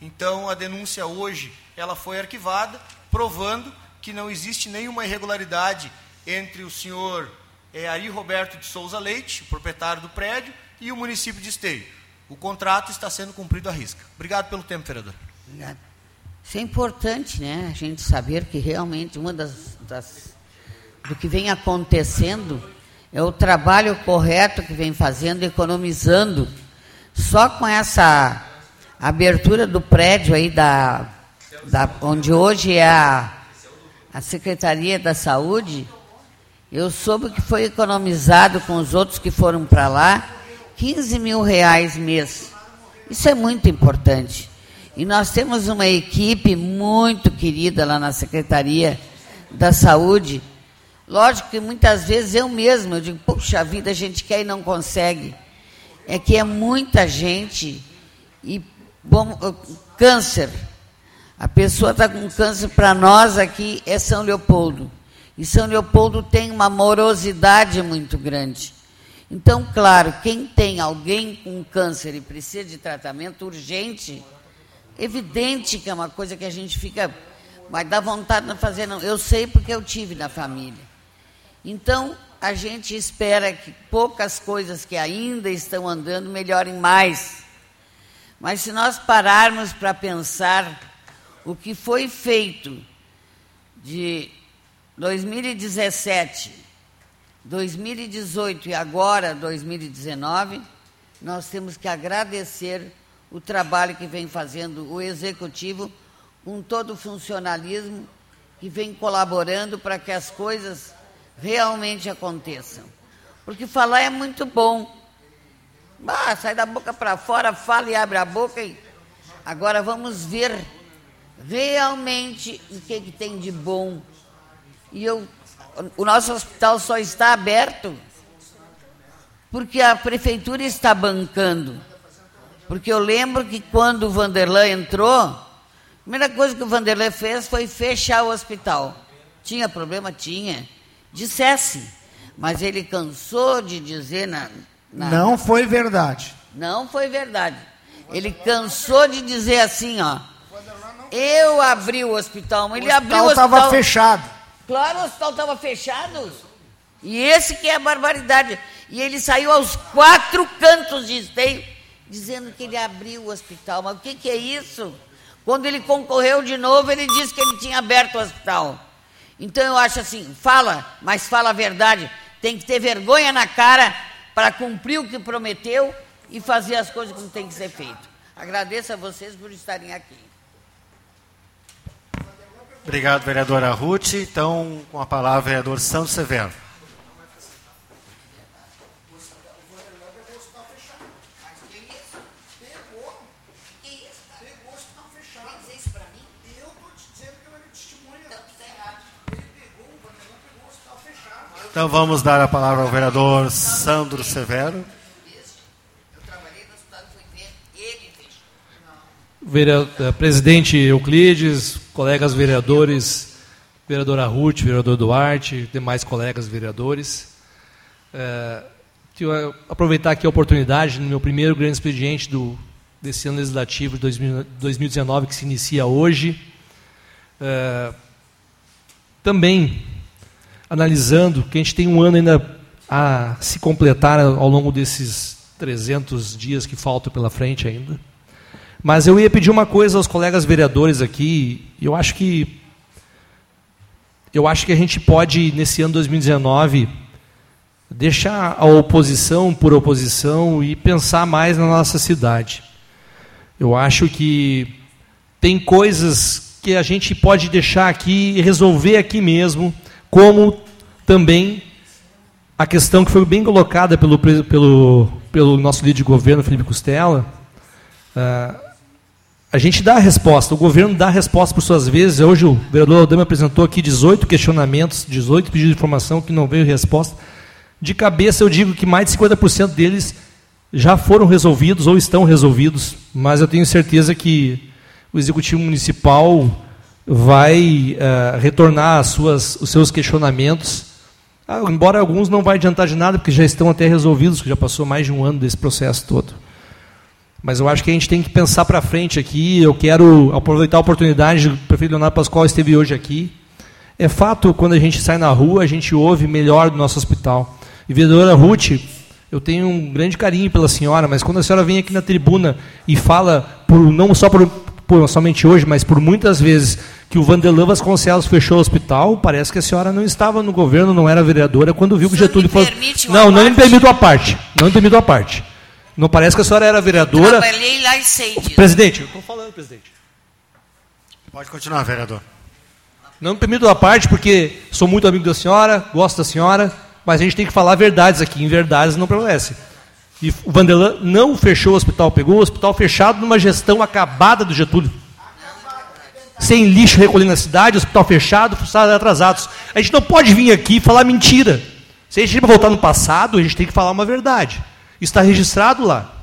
Então, a denúncia hoje, ela foi arquivada, provando que não existe nenhuma irregularidade entre o senhor é, Ari Roberto de Souza Leite, proprietário do prédio, e o município de Esteio. O contrato está sendo cumprido à risca. Obrigado pelo tempo, vereador. Obrigada. Isso é importante, né? A gente saber que realmente uma das, das do que vem acontecendo é o trabalho correto que vem fazendo, economizando. Só com essa abertura do prédio aí da, da onde hoje é a, a Secretaria da Saúde, eu soube que foi economizado com os outros que foram para lá 15 mil reais mês. Isso é muito importante. E nós temos uma equipe muito querida lá na Secretaria da Saúde. Lógico que muitas vezes eu mesmo, eu digo, puxa vida, a gente quer e não consegue. É que é muita gente e bom, câncer. A pessoa está com câncer para nós aqui é São Leopoldo. E São Leopoldo tem uma morosidade muito grande. Então, claro, quem tem alguém com câncer e precisa de tratamento urgente, evidente que é uma coisa que a gente fica, mas dá vontade de fazer, não. Eu sei porque eu tive na família. Então, a gente espera que poucas coisas que ainda estão andando melhorem mais. Mas se nós pararmos para pensar o que foi feito de 2017, 2018 e agora 2019, nós temos que agradecer o trabalho que vem fazendo o executivo com todo o funcionalismo que vem colaborando para que as coisas realmente aconteçam. Porque falar é muito bom. Ah, sai da boca para fora, fala e abre a boca. E... Agora vamos ver realmente o que, que tem de bom. E eu, o nosso hospital só está aberto porque a prefeitura está bancando. Porque eu lembro que quando o Vanderlei entrou, a primeira coisa que o Vanderlei fez foi fechar o hospital. Tinha problema? Tinha. Dissesse. Mas ele cansou de dizer na, na... Não foi verdade. Não foi verdade. Ele cansou de dizer assim, ó. Eu abri o hospital, mas ele abriu o hospital. estava fechado. Claro, o hospital estava fechado. E esse que é a barbaridade. E ele saiu aos quatro cantos de esteio, dizendo que ele abriu o hospital. Mas o que, que é isso? Quando ele concorreu de novo, ele disse que ele tinha aberto o hospital. Então eu acho assim, fala, mas fala a verdade. Tem que ter vergonha na cara para cumprir o que prometeu e fazer as coisas como tem que ser feito. Agradeço a vocês por estarem aqui. Obrigado, vereadora Ruth. Então, com a palavra, vereador Santos Severo. Então vamos dar a palavra ao vereador Sandro Severo. Vereador, eh, presidente Euclides, colegas vereadores, vereadora Ruth, vereador Duarte, demais colegas vereadores. É, aproveitar aqui a oportunidade, no meu primeiro grande expediente do, desse ano legislativo de 2019, que se inicia hoje, é, também analisando que a gente tem um ano ainda a se completar ao longo desses 300 dias que faltam pela frente ainda. Mas eu ia pedir uma coisa aos colegas vereadores aqui, eu acho que eu acho que a gente pode nesse ano 2019 deixar a oposição por oposição e pensar mais na nossa cidade. Eu acho que tem coisas que a gente pode deixar aqui e resolver aqui mesmo como também a questão que foi bem colocada pelo, pelo, pelo nosso líder de governo, Felipe Costela, uh, a gente dá a resposta, o governo dá a resposta por suas vezes. Hoje o vereador Aldama apresentou aqui 18 questionamentos, 18 pedidos de informação que não veio resposta. De cabeça eu digo que mais de 50% deles já foram resolvidos ou estão resolvidos, mas eu tenho certeza que o Executivo Municipal vai uh, retornar suas, os seus questionamentos, ah, embora alguns não vai adiantar de nada, porque já estão até resolvidos, que já passou mais de um ano desse processo todo. Mas eu acho que a gente tem que pensar para frente aqui. Eu quero aproveitar a oportunidade, o prefeito Leonardo Pascoal esteve hoje aqui. É fato, quando a gente sai na rua, a gente ouve melhor do nosso hospital. E vereadora Ruth, eu tenho um grande carinho pela senhora, mas quando a senhora vem aqui na tribuna e fala, por, não só por, por, somente hoje, mas por muitas vezes, que o Vanderlan Vasconcelos fechou o hospital, parece que a senhora não estava no governo, não era vereadora, quando viu que o Getúlio falou. Não, não me permito a parte. Não me permito a parte. Não parece que a senhora era vereadora. Trabalhei lá e sei disso. Presidente, eu estou falando, presidente. Pode continuar, vereador. Não me permito a parte, porque sou muito amigo da senhora, gosto da senhora, mas a gente tem que falar verdades aqui. Em verdades não prevalece. E o Vanderlan não fechou o hospital, pegou o hospital fechado numa gestão acabada do Getúlio. Sem lixo recolhendo na cidade, hospital fechado, funcionários atrasados. A gente não pode vir aqui e falar mentira. Se a gente vai voltar no passado, a gente tem que falar uma verdade. Está registrado lá.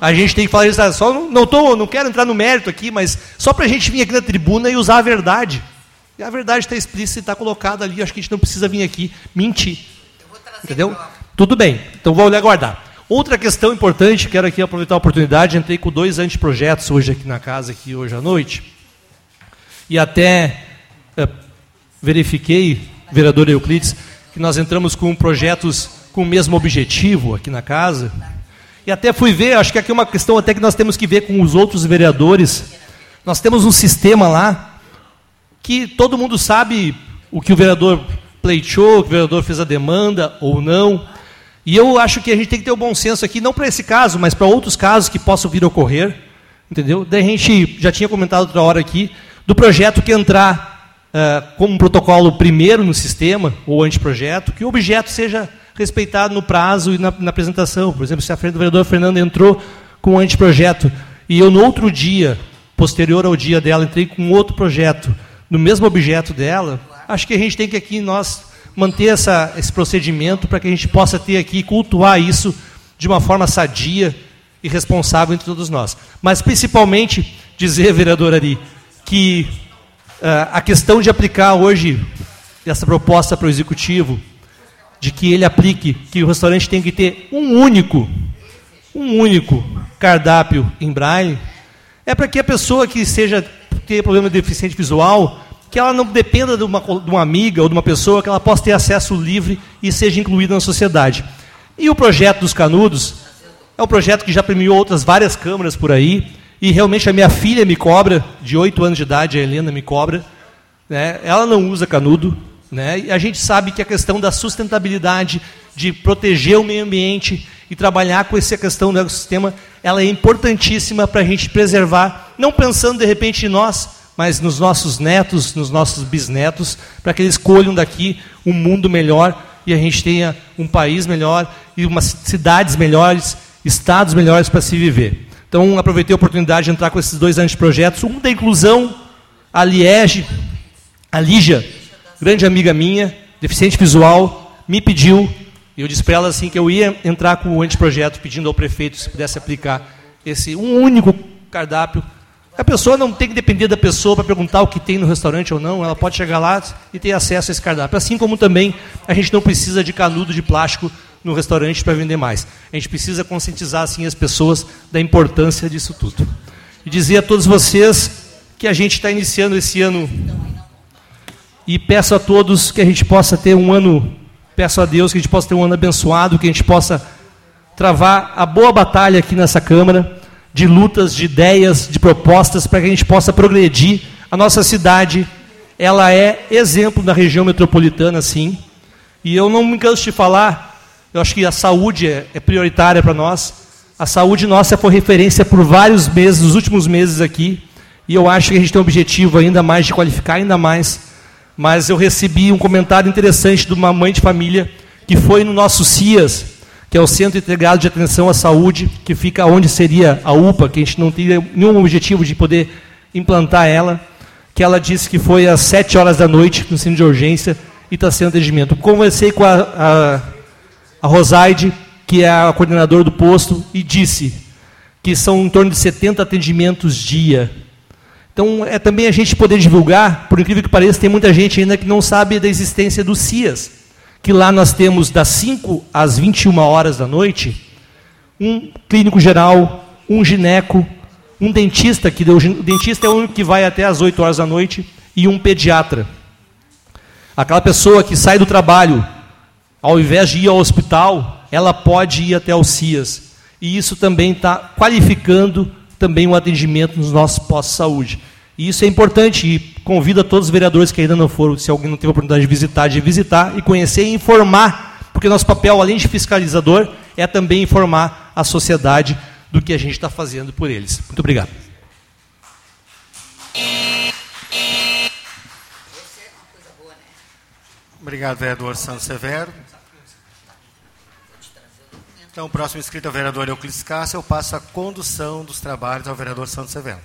A gente tem que falar isso. Só não, não, tô, não quero entrar no mérito aqui, mas só para a gente vir aqui na tribuna e usar a verdade. E a verdade está explícita e está colocada ali. Acho que a gente não precisa vir aqui mentir. Entendeu? Tudo bem. Então vou aguardar. Outra questão importante, quero aqui aproveitar a oportunidade, entrei com dois anteprojetos hoje aqui na casa, aqui hoje à noite, e até é, verifiquei, vereador Euclides, que nós entramos com projetos com o mesmo objetivo aqui na casa, e até fui ver, acho que aqui é uma questão até que nós temos que ver com os outros vereadores, nós temos um sistema lá, que todo mundo sabe o que o vereador pleiteou, que o vereador fez a demanda ou não, e eu acho que a gente tem que ter o bom senso aqui, não para esse caso, mas para outros casos que possam vir a ocorrer. Entendeu? Daí a gente já tinha comentado outra hora aqui, do projeto que entrar uh, como um protocolo primeiro no sistema, ou anteprojeto, que o objeto seja respeitado no prazo e na, na apresentação. Por exemplo, se a frente do vereador Fernando entrou com um anteprojeto e eu no outro dia, posterior ao dia dela, entrei com outro projeto no mesmo objeto dela, acho que a gente tem que aqui nós manter essa, esse procedimento para que a gente possa ter aqui, cultuar isso de uma forma sadia e responsável entre todos nós. Mas, principalmente, dizer, vereador Ari, que uh, a questão de aplicar hoje essa proposta para o Executivo, de que ele aplique, que o restaurante tem que ter um único, um único cardápio em braille, é para que a pessoa que seja ter problema de deficiente visual que ela não dependa de uma, de uma amiga ou de uma pessoa, que ela possa ter acesso livre e seja incluída na sociedade. E o projeto dos Canudos é um projeto que já premiou outras várias câmaras por aí, e realmente a minha filha me cobra, de 8 anos de idade, a Helena me cobra, né? ela não usa canudo, né? e a gente sabe que a questão da sustentabilidade, de proteger o meio ambiente e trabalhar com essa questão do ecossistema, ela é importantíssima para a gente preservar, não pensando de repente em nós, mas nos nossos netos, nos nossos bisnetos, para que eles colham daqui um mundo melhor e a gente tenha um país melhor e umas cidades melhores, estados melhores para se viver. Então, aproveitei a oportunidade de entrar com esses dois anos de projetos. Um da inclusão, a Liege, a Lígia, grande amiga minha, deficiente visual, me pediu, eu disse para ela assim que eu ia entrar com o anteprojeto pedindo ao prefeito se pudesse aplicar esse um único cardápio. A pessoa não tem que depender da pessoa para perguntar o que tem no restaurante ou não, ela pode chegar lá e ter acesso a esse cardápio. Assim como também a gente não precisa de canudo de plástico no restaurante para vender mais. A gente precisa conscientizar assim as pessoas da importância disso tudo. E dizer a todos vocês que a gente está iniciando esse ano e peço a todos que a gente possa ter um ano, peço a Deus que a gente possa ter um ano abençoado, que a gente possa travar a boa batalha aqui nessa Câmara, de lutas, de ideias, de propostas, para que a gente possa progredir. A nossa cidade, ela é exemplo na região metropolitana, sim. E eu não me canso de falar eu acho que a saúde é, é prioritária para nós. A saúde nossa foi referência por vários meses, nos últimos meses aqui. E eu acho que a gente tem um objetivo ainda mais de qualificar ainda mais. Mas eu recebi um comentário interessante de uma mãe de família que foi no nosso CIAS, que é o Centro Integrado de Atenção à Saúde, que fica onde seria a UPA, que a gente não tem nenhum objetivo de poder implantar ela, que ela disse que foi às sete horas da noite no centro de urgência e está sendo atendimento. Conversei com a, a a Rosaide, que é a coordenadora do posto, e disse que são em torno de 70 atendimentos dia. Então, é também a gente poder divulgar, por incrível que pareça, tem muita gente ainda que não sabe da existência do CIAS, que lá nós temos das 5 às 21 horas da noite, um clínico geral, um gineco, um dentista, que o dentista é o único que vai até às 8 horas da noite, e um pediatra. Aquela pessoa que sai do trabalho, ao invés de ir ao hospital, ela pode ir até o CIAS. E isso também está qualificando também o atendimento nos nossos postos de saúde. E isso é importante e convido a todos os vereadores que ainda não foram, se alguém não teve a oportunidade de visitar, de visitar e conhecer e informar, porque nosso papel, além de fiscalizador, é também informar a sociedade do que a gente está fazendo por eles. Muito obrigado. Obrigado, vereador Santos Severo. Então, próximo inscrito é o vereador Euclides Cássio. Eu passo a condução dos trabalhos ao vereador Santos Severo.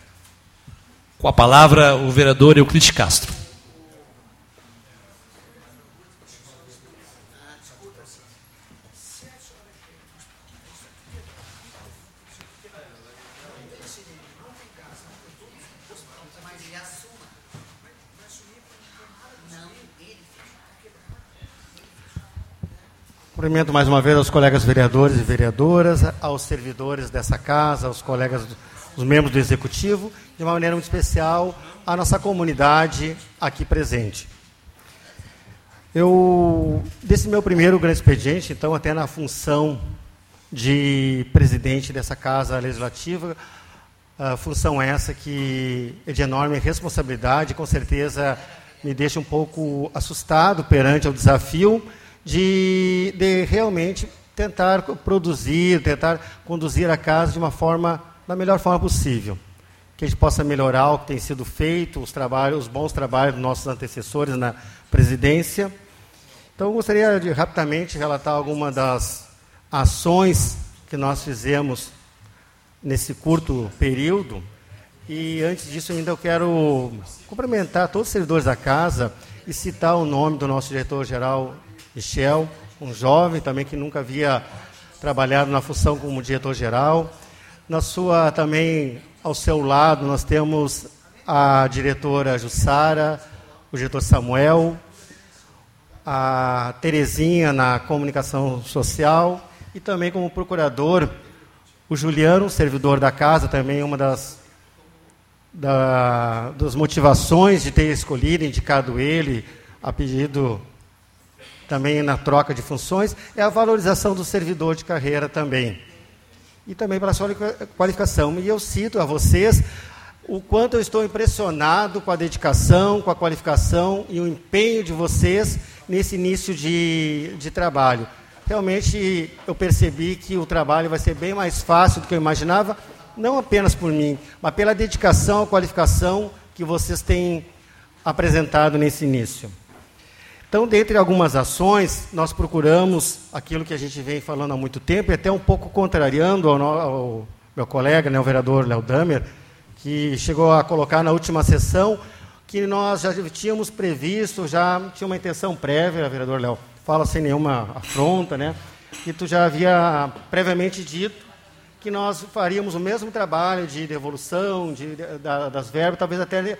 Com a palavra, o vereador Euclides Castro. Cumprimento mais uma vez aos colegas vereadores e vereadoras, aos servidores dessa casa, aos colegas, os membros do Executivo, de uma maneira muito especial, a nossa comunidade aqui presente. Eu, desse meu primeiro grande expediente, então, até na função de presidente dessa Casa Legislativa, a função essa que é de enorme responsabilidade, com certeza me deixa um pouco assustado perante o desafio de, de realmente tentar produzir, tentar conduzir a casa de uma forma, da melhor forma possível. Que a gente possa melhorar o que tem sido feito, os trabalhos, os bons trabalhos dos nossos antecessores na presidência. Então, eu gostaria de rapidamente relatar algumas das ações que nós fizemos nesse curto período. E antes disso, ainda eu quero cumprimentar todos os servidores da casa e citar o nome do nosso diretor-geral Michel, um jovem também que nunca havia trabalhado na função como diretor-geral. Na sua também ao seu lado nós temos a diretora Jussara, o diretor Samuel, a Terezinha na comunicação social e também como procurador o Juliano, servidor da casa, também uma das, da, das motivações de ter escolhido, indicado ele a pedido também na troca de funções, é a valorização do servidor de carreira também. E também pela sua qualificação. E eu cito a vocês o quanto eu estou impressionado com a dedicação, com a qualificação e o empenho de vocês nesse início de, de trabalho. Realmente eu percebi que o trabalho vai ser bem mais fácil do que eu imaginava, não apenas por mim, mas pela dedicação e qualificação que vocês têm apresentado nesse início. Então, dentre algumas ações, nós procuramos aquilo que a gente vem falando há muito tempo, e até um pouco contrariando ao, ao meu colega, né, o vereador Léo Damer, que chegou a colocar na última sessão que nós já tínhamos previsto, já tinha uma intenção prévia, vereador Léo, fala sem nenhuma afronta, né? Que tu já havia previamente dito que nós faríamos o mesmo trabalho de devolução de, de, das verbas, talvez até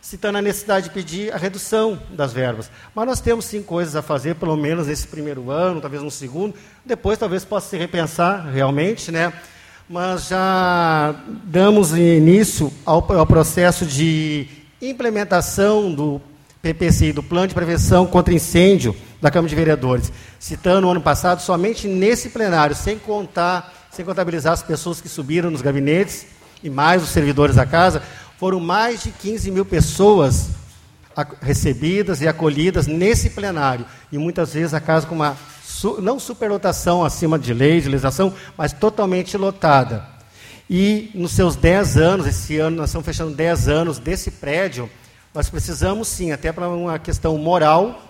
citando a necessidade de pedir a redução das verbas. Mas nós temos sim coisas a fazer, pelo menos nesse primeiro ano, talvez no segundo. Depois talvez possa se repensar realmente, né? mas já damos início ao, ao processo de implementação do PPCI, do Plano de Prevenção contra Incêndio da Câmara de Vereadores, citando o ano passado, somente nesse plenário, sem contar, sem contabilizar as pessoas que subiram nos gabinetes e mais os servidores da casa, foram mais de 15 mil pessoas recebidas e acolhidas nesse plenário. E muitas vezes a casa com uma não superlotação acima de lei, de legislação, mas totalmente lotada. E nos seus 10 anos, esse ano nós estamos fechando 10 anos desse prédio, nós precisamos sim, até para uma questão moral,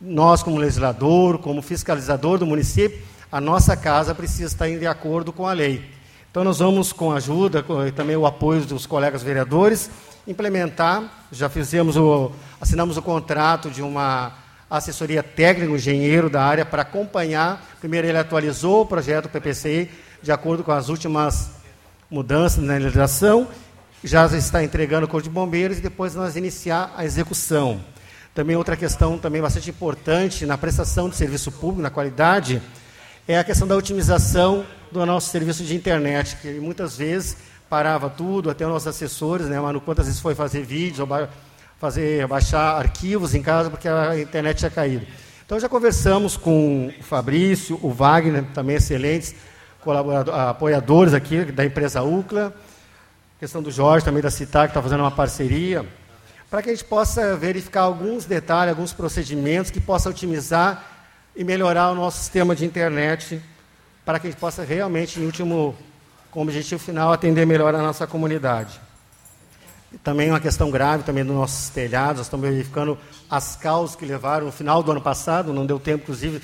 nós como legislador, como fiscalizador do município, a nossa casa precisa estar de acordo com a lei. Então nós vamos, com a ajuda e também o apoio dos colegas vereadores, implementar, já fizemos o, assinamos o contrato de uma assessoria técnica, o engenheiro da área, para acompanhar. Primeiro, ele atualizou o projeto PPCI de acordo com as últimas mudanças na legislação, já está entregando o Corpo de Bombeiros e depois nós iniciar a execução. Também outra questão também bastante importante na prestação de serviço público, na qualidade, é a questão da otimização do nosso serviço de internet, que muitas vezes parava tudo, até os nossos assessores, né, Manu, quantas vezes foi fazer vídeos, fazer baixar arquivos em casa porque a internet tinha caído. Então já conversamos com o Fabrício, o Wagner, também excelentes apoiadores aqui da empresa UCLA, questão do Jorge também da CITAC, que está fazendo uma parceria, para que a gente possa verificar alguns detalhes, alguns procedimentos que possam otimizar e melhorar o nosso sistema de internet, para que a gente possa realmente, em último, como objetivo final, atender melhor a nossa comunidade. Também uma questão grave também dos nossos telhados, nós estamos verificando as causas que levaram no final do ano passado, não deu tempo, inclusive,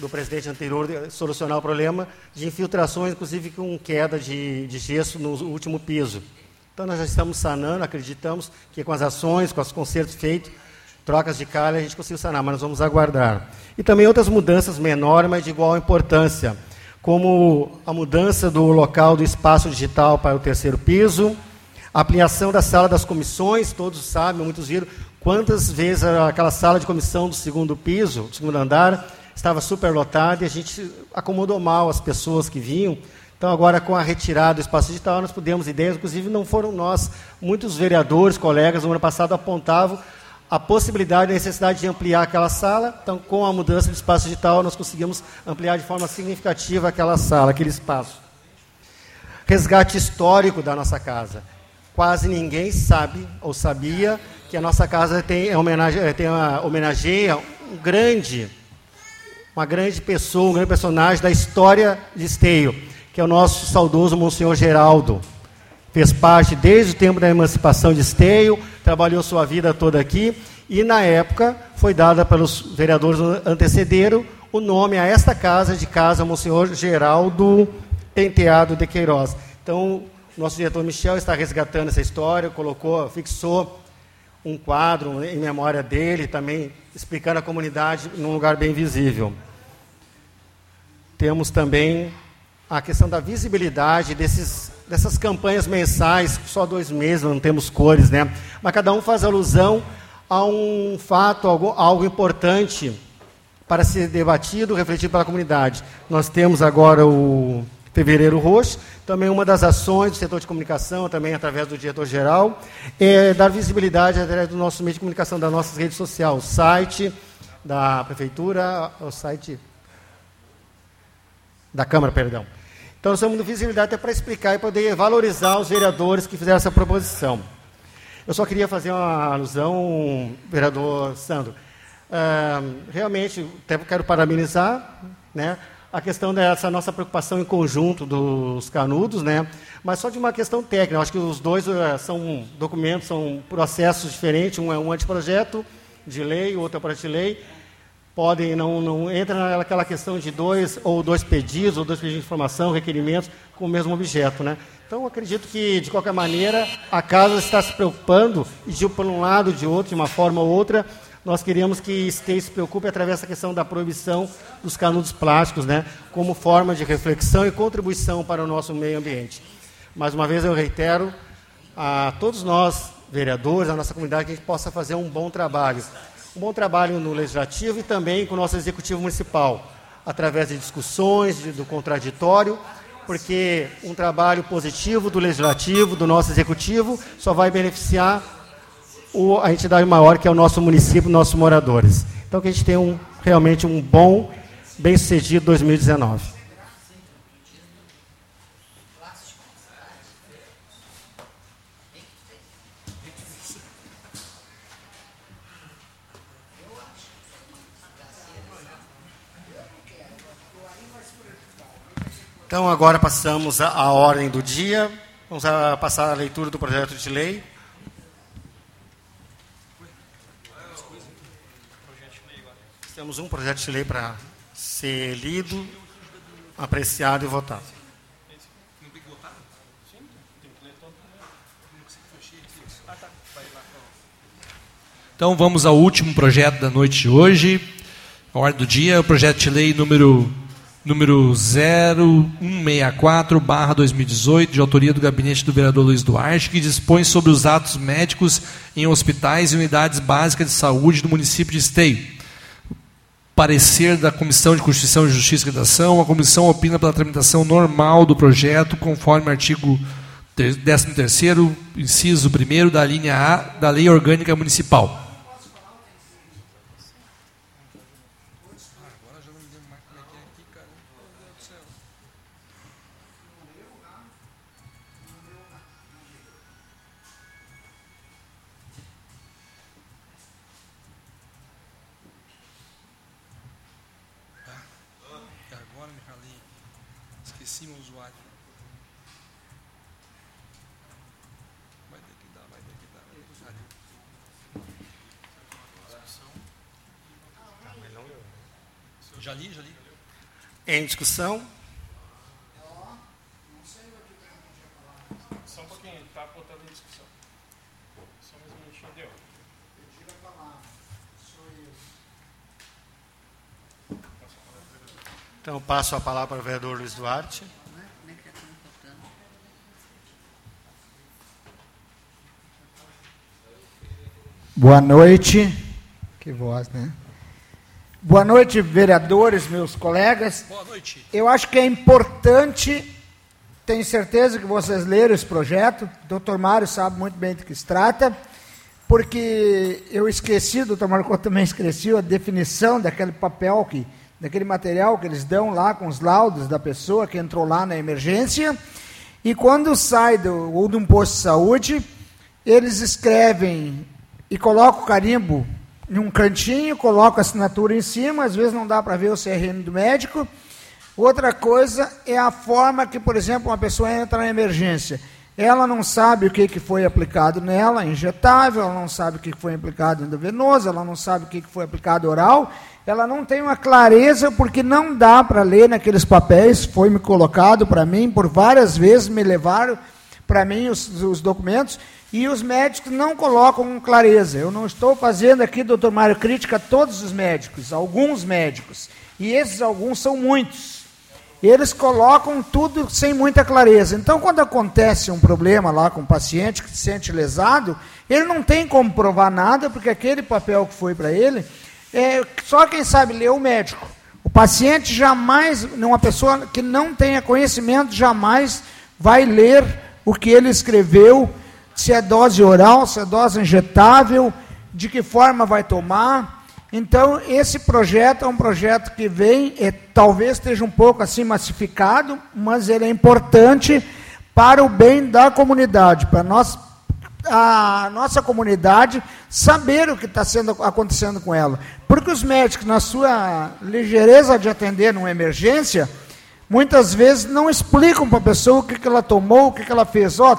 do presidente anterior solucionar o problema de infiltrações, inclusive com queda de, de gesso no último piso. Então nós já estamos sanando, acreditamos que com as ações, com os consertos feitos, trocas de calha, a gente conseguiu sanar, mas nós vamos aguardar. E também outras mudanças menores, mas de igual importância, como a mudança do local do espaço digital para o terceiro piso, a ampliação da sala das comissões, todos sabem, muitos viram quantas vezes aquela sala de comissão do segundo piso, do segundo andar, estava superlotada e a gente acomodou mal as pessoas que vinham. Então, agora, com a retirada do espaço digital, nós pudemos ideias, inclusive não foram nós, muitos vereadores, colegas, no ano passado apontavam a possibilidade, a necessidade de ampliar aquela sala. Então, com a mudança do espaço digital, nós conseguimos ampliar de forma significativa aquela sala, aquele espaço. Resgate histórico da nossa casa quase ninguém sabe ou sabia que a nossa casa tem, é homenagem, é, tem uma, homenageia um grande, uma grande pessoa, um grande personagem da história de Esteio, que é o nosso saudoso Monsenhor Geraldo. Fez parte desde o tempo da emancipação de Esteio, trabalhou sua vida toda aqui, e na época foi dada pelos vereadores antecederam o nome a esta casa de casa Monsenhor Geraldo Penteado de Queiroz. Então, nosso diretor Michel está resgatando essa história, colocou, fixou um quadro em memória dele, também explicando a comunidade num lugar bem visível. Temos também a questão da visibilidade desses, dessas campanhas mensais, só dois meses, não temos cores, né? Mas cada um faz alusão a um fato, algo, algo importante para ser debatido, refletido pela comunidade. Nós temos agora o Fevereiro Roxo. Também uma das ações do setor de comunicação, também através do diretor-geral, é dar visibilidade através do nosso meio de comunicação, das nossas redes sociais, site, da Prefeitura ao site da Câmara, perdão. Então, nós estamos no visibilidade até para explicar e poder valorizar os vereadores que fizeram essa proposição. Eu só queria fazer uma alusão, vereador Sandro. Ah, realmente, até quero parabenizar né, a questão dessa nossa preocupação em conjunto dos canudos, né, mas só de uma questão técnica. Eu acho que os dois uh, são documentos, são processos diferentes. Um é um anteprojeto de lei, o outro é projeto de lei podem não, não entra naquela questão de dois ou dois pedidos ou dois pedidos de informação, requerimentos com o mesmo objeto, né? Então acredito que de qualquer maneira a casa está se preocupando e de um lado de outro, de uma forma ou outra, nós queríamos que esteja se preocupe através da questão da proibição dos canudos plásticos, né, como forma de reflexão e contribuição para o nosso meio ambiente. Mais uma vez eu reitero a todos nós vereadores, a nossa comunidade, que a gente possa fazer um bom trabalho um bom trabalho no Legislativo e também com o nosso Executivo Municipal, através de discussões, de, do contraditório, porque um trabalho positivo do Legislativo, do nosso Executivo, só vai beneficiar o, a entidade maior, que é o nosso município, nossos moradores. Então, que a gente tenha um, realmente um bom, bem-sucedido 2019. Então, agora passamos à ordem do dia. Vamos a passar a leitura do projeto de lei. Temos um projeto de lei para ser lido, apreciado e votado. Então vamos ao último projeto da noite de hoje. A ordem do dia, o projeto de lei número número 0164-2018, de autoria do gabinete do vereador Luiz Duarte, que dispõe sobre os atos médicos em hospitais e unidades básicas de saúde do município de Esteio. Parecer da Comissão de Constituição, Justiça e Redação, a comissão opina pela tramitação normal do projeto, conforme artigo 13º, inciso 1 da linha A da Lei Orgânica Municipal. Em discussão? Só um pouquinho, está botando em discussão. Só mais um minutinho, deu. Então, passo a palavra para o vereador Luiz Duarte. Boa noite. Que voz, né? Boa noite, vereadores, meus colegas. Boa noite. Eu acho que é importante, tenho certeza que vocês leram esse projeto, o doutor Mário sabe muito bem do que se trata, porque eu esqueci, o doutor Marco também esqueceu a definição daquele papel, que, daquele material que eles dão lá com os laudos da pessoa que entrou lá na emergência, e quando sai do, ou de um posto de saúde, eles escrevem e colocam o carimbo em um cantinho, coloca a assinatura em cima, às vezes não dá para ver o CRM do médico. Outra coisa é a forma que, por exemplo, uma pessoa entra na emergência. Ela não sabe o que, que foi aplicado nela, injetável, ela não sabe o que foi aplicado endovenoso, ela não sabe o que foi aplicado oral, ela não tem uma clareza porque não dá para ler naqueles papéis, foi me colocado para mim, por várias vezes me levaram para mim os, os documentos, e os médicos não colocam com clareza. Eu não estou fazendo aqui, doutor Mário, crítica a todos os médicos, alguns médicos. E esses alguns são muitos. Eles colocam tudo sem muita clareza. Então, quando acontece um problema lá com o paciente que se sente lesado, ele não tem como provar nada, porque aquele papel que foi para ele, é, só quem sabe ler o médico. O paciente jamais, uma pessoa que não tenha conhecimento, jamais vai ler o que ele escreveu se é dose oral, se é dose injetável, de que forma vai tomar. Então, esse projeto é um projeto que vem, é, talvez esteja um pouco assim massificado, mas ele é importante para o bem da comunidade, para nós, a nossa comunidade saber o que está sendo, acontecendo com ela. Porque os médicos, na sua ligeireza de atender numa emergência, muitas vezes não explicam para a pessoa o que, que ela tomou, o que, que ela fez. Ó,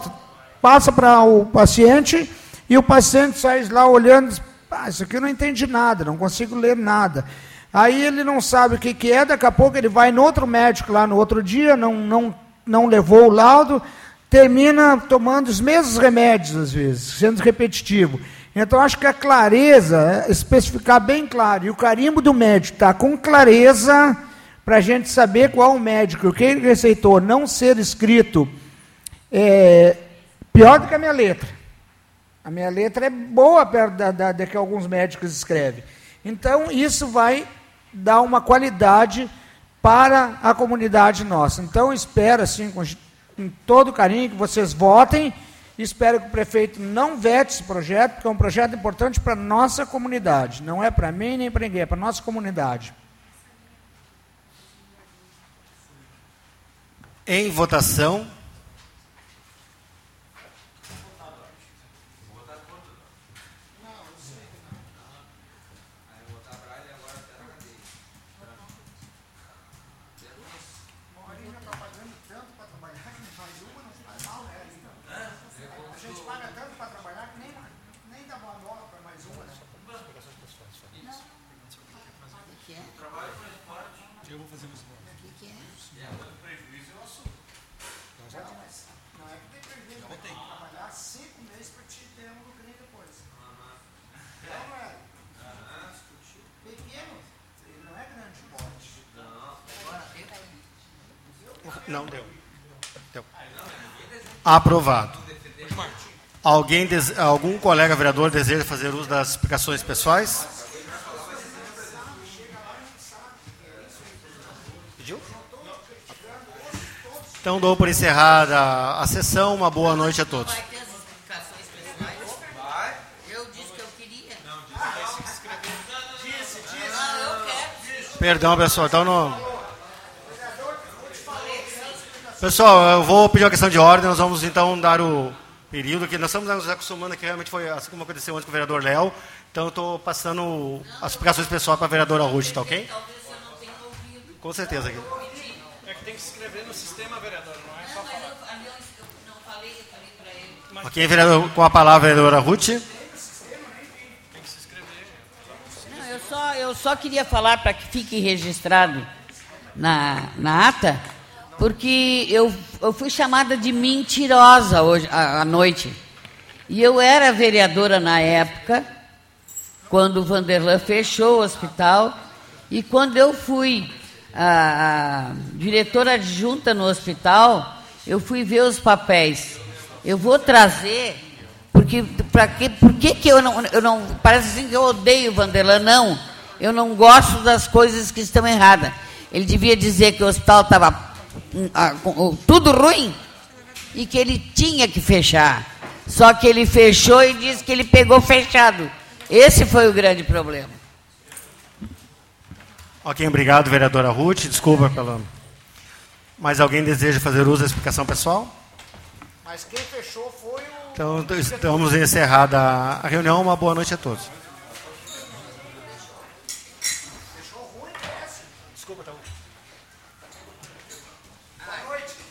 passa para o paciente e o paciente sai lá olhando, ah, isso aqui eu não entendi nada, não consigo ler nada. Aí ele não sabe o que, que é, daqui a pouco ele vai no outro médico lá no outro dia, não, não, não levou o laudo, termina tomando os mesmos remédios, às vezes, sendo repetitivo. Então, acho que a clareza, é especificar bem claro, e o carimbo do médico está com clareza para a gente saber qual o médico, o que ele receitou, não ser escrito é, pior do que a minha letra. A minha letra é boa perto da, da, da que alguns médicos escrevem. Então, isso vai dar uma qualidade para a comunidade nossa. Então, espero, assim, com, com todo carinho, que vocês votem. Espero que o prefeito não vete esse projeto, porque é um projeto importante para a nossa comunidade. Não é para mim nem para ninguém, é para a nossa comunidade. Em votação. Eu vou fazer meus votos. O que, que é? prejuízo eu assumo. Não é que tem prejuízo, Já vai votei. trabalhar cinco meses para te ter um lucrinho depois. Não, não é? Pequeno, ele não é grande porte. Não deu. Deu. Aprovado. Alguém, algum colega vereador deseja fazer uso das explicações pessoais? Pediu? Então dou por encerrada a sessão. Uma boa noite a todos. Vai ter as explicações pessoais? Eu disse que eu queria. Não, disse que vai se inscrever. Disse, disse. Não, eu quero. Perdão, pessoal. Então não. Pessoal, eu vou pedir uma questão de ordem. Nós vamos então dar o período que nós estamos nos acostumando, que realmente foi assim como aconteceu antes com o vereador Léo. Então eu estou passando as explicações pessoais para a vereadora Ruth, tá ok? Com certeza. Aqui. É que tem que se inscrever no sistema, vereador, não é só falar. Ok, vereador, com a palavra, vereadora Ruth. Não, eu só, eu só queria falar para que fique registrado na, na ata, porque eu, eu fui chamada de mentirosa hoje à, à noite. E eu era vereadora na época, quando o Vanderlan fechou o hospital, e quando eu fui a, a diretora adjunta no hospital, eu fui ver os papéis. Eu vou trazer, porque para que, por que, que eu não, eu não. Parece assim que eu odeio o Vanderlan, não. Eu não gosto das coisas que estão erradas. Ele devia dizer que o hospital estava tudo ruim e que ele tinha que fechar. Só que ele fechou e disse que ele pegou fechado. Esse foi o grande problema. Ok, obrigado, vereadora Ruth. Desculpa pela. Mais alguém deseja fazer uso da explicação pessoal? Mas quem fechou foi o. Então, estamos encerrada a reunião. Uma boa noite a todos.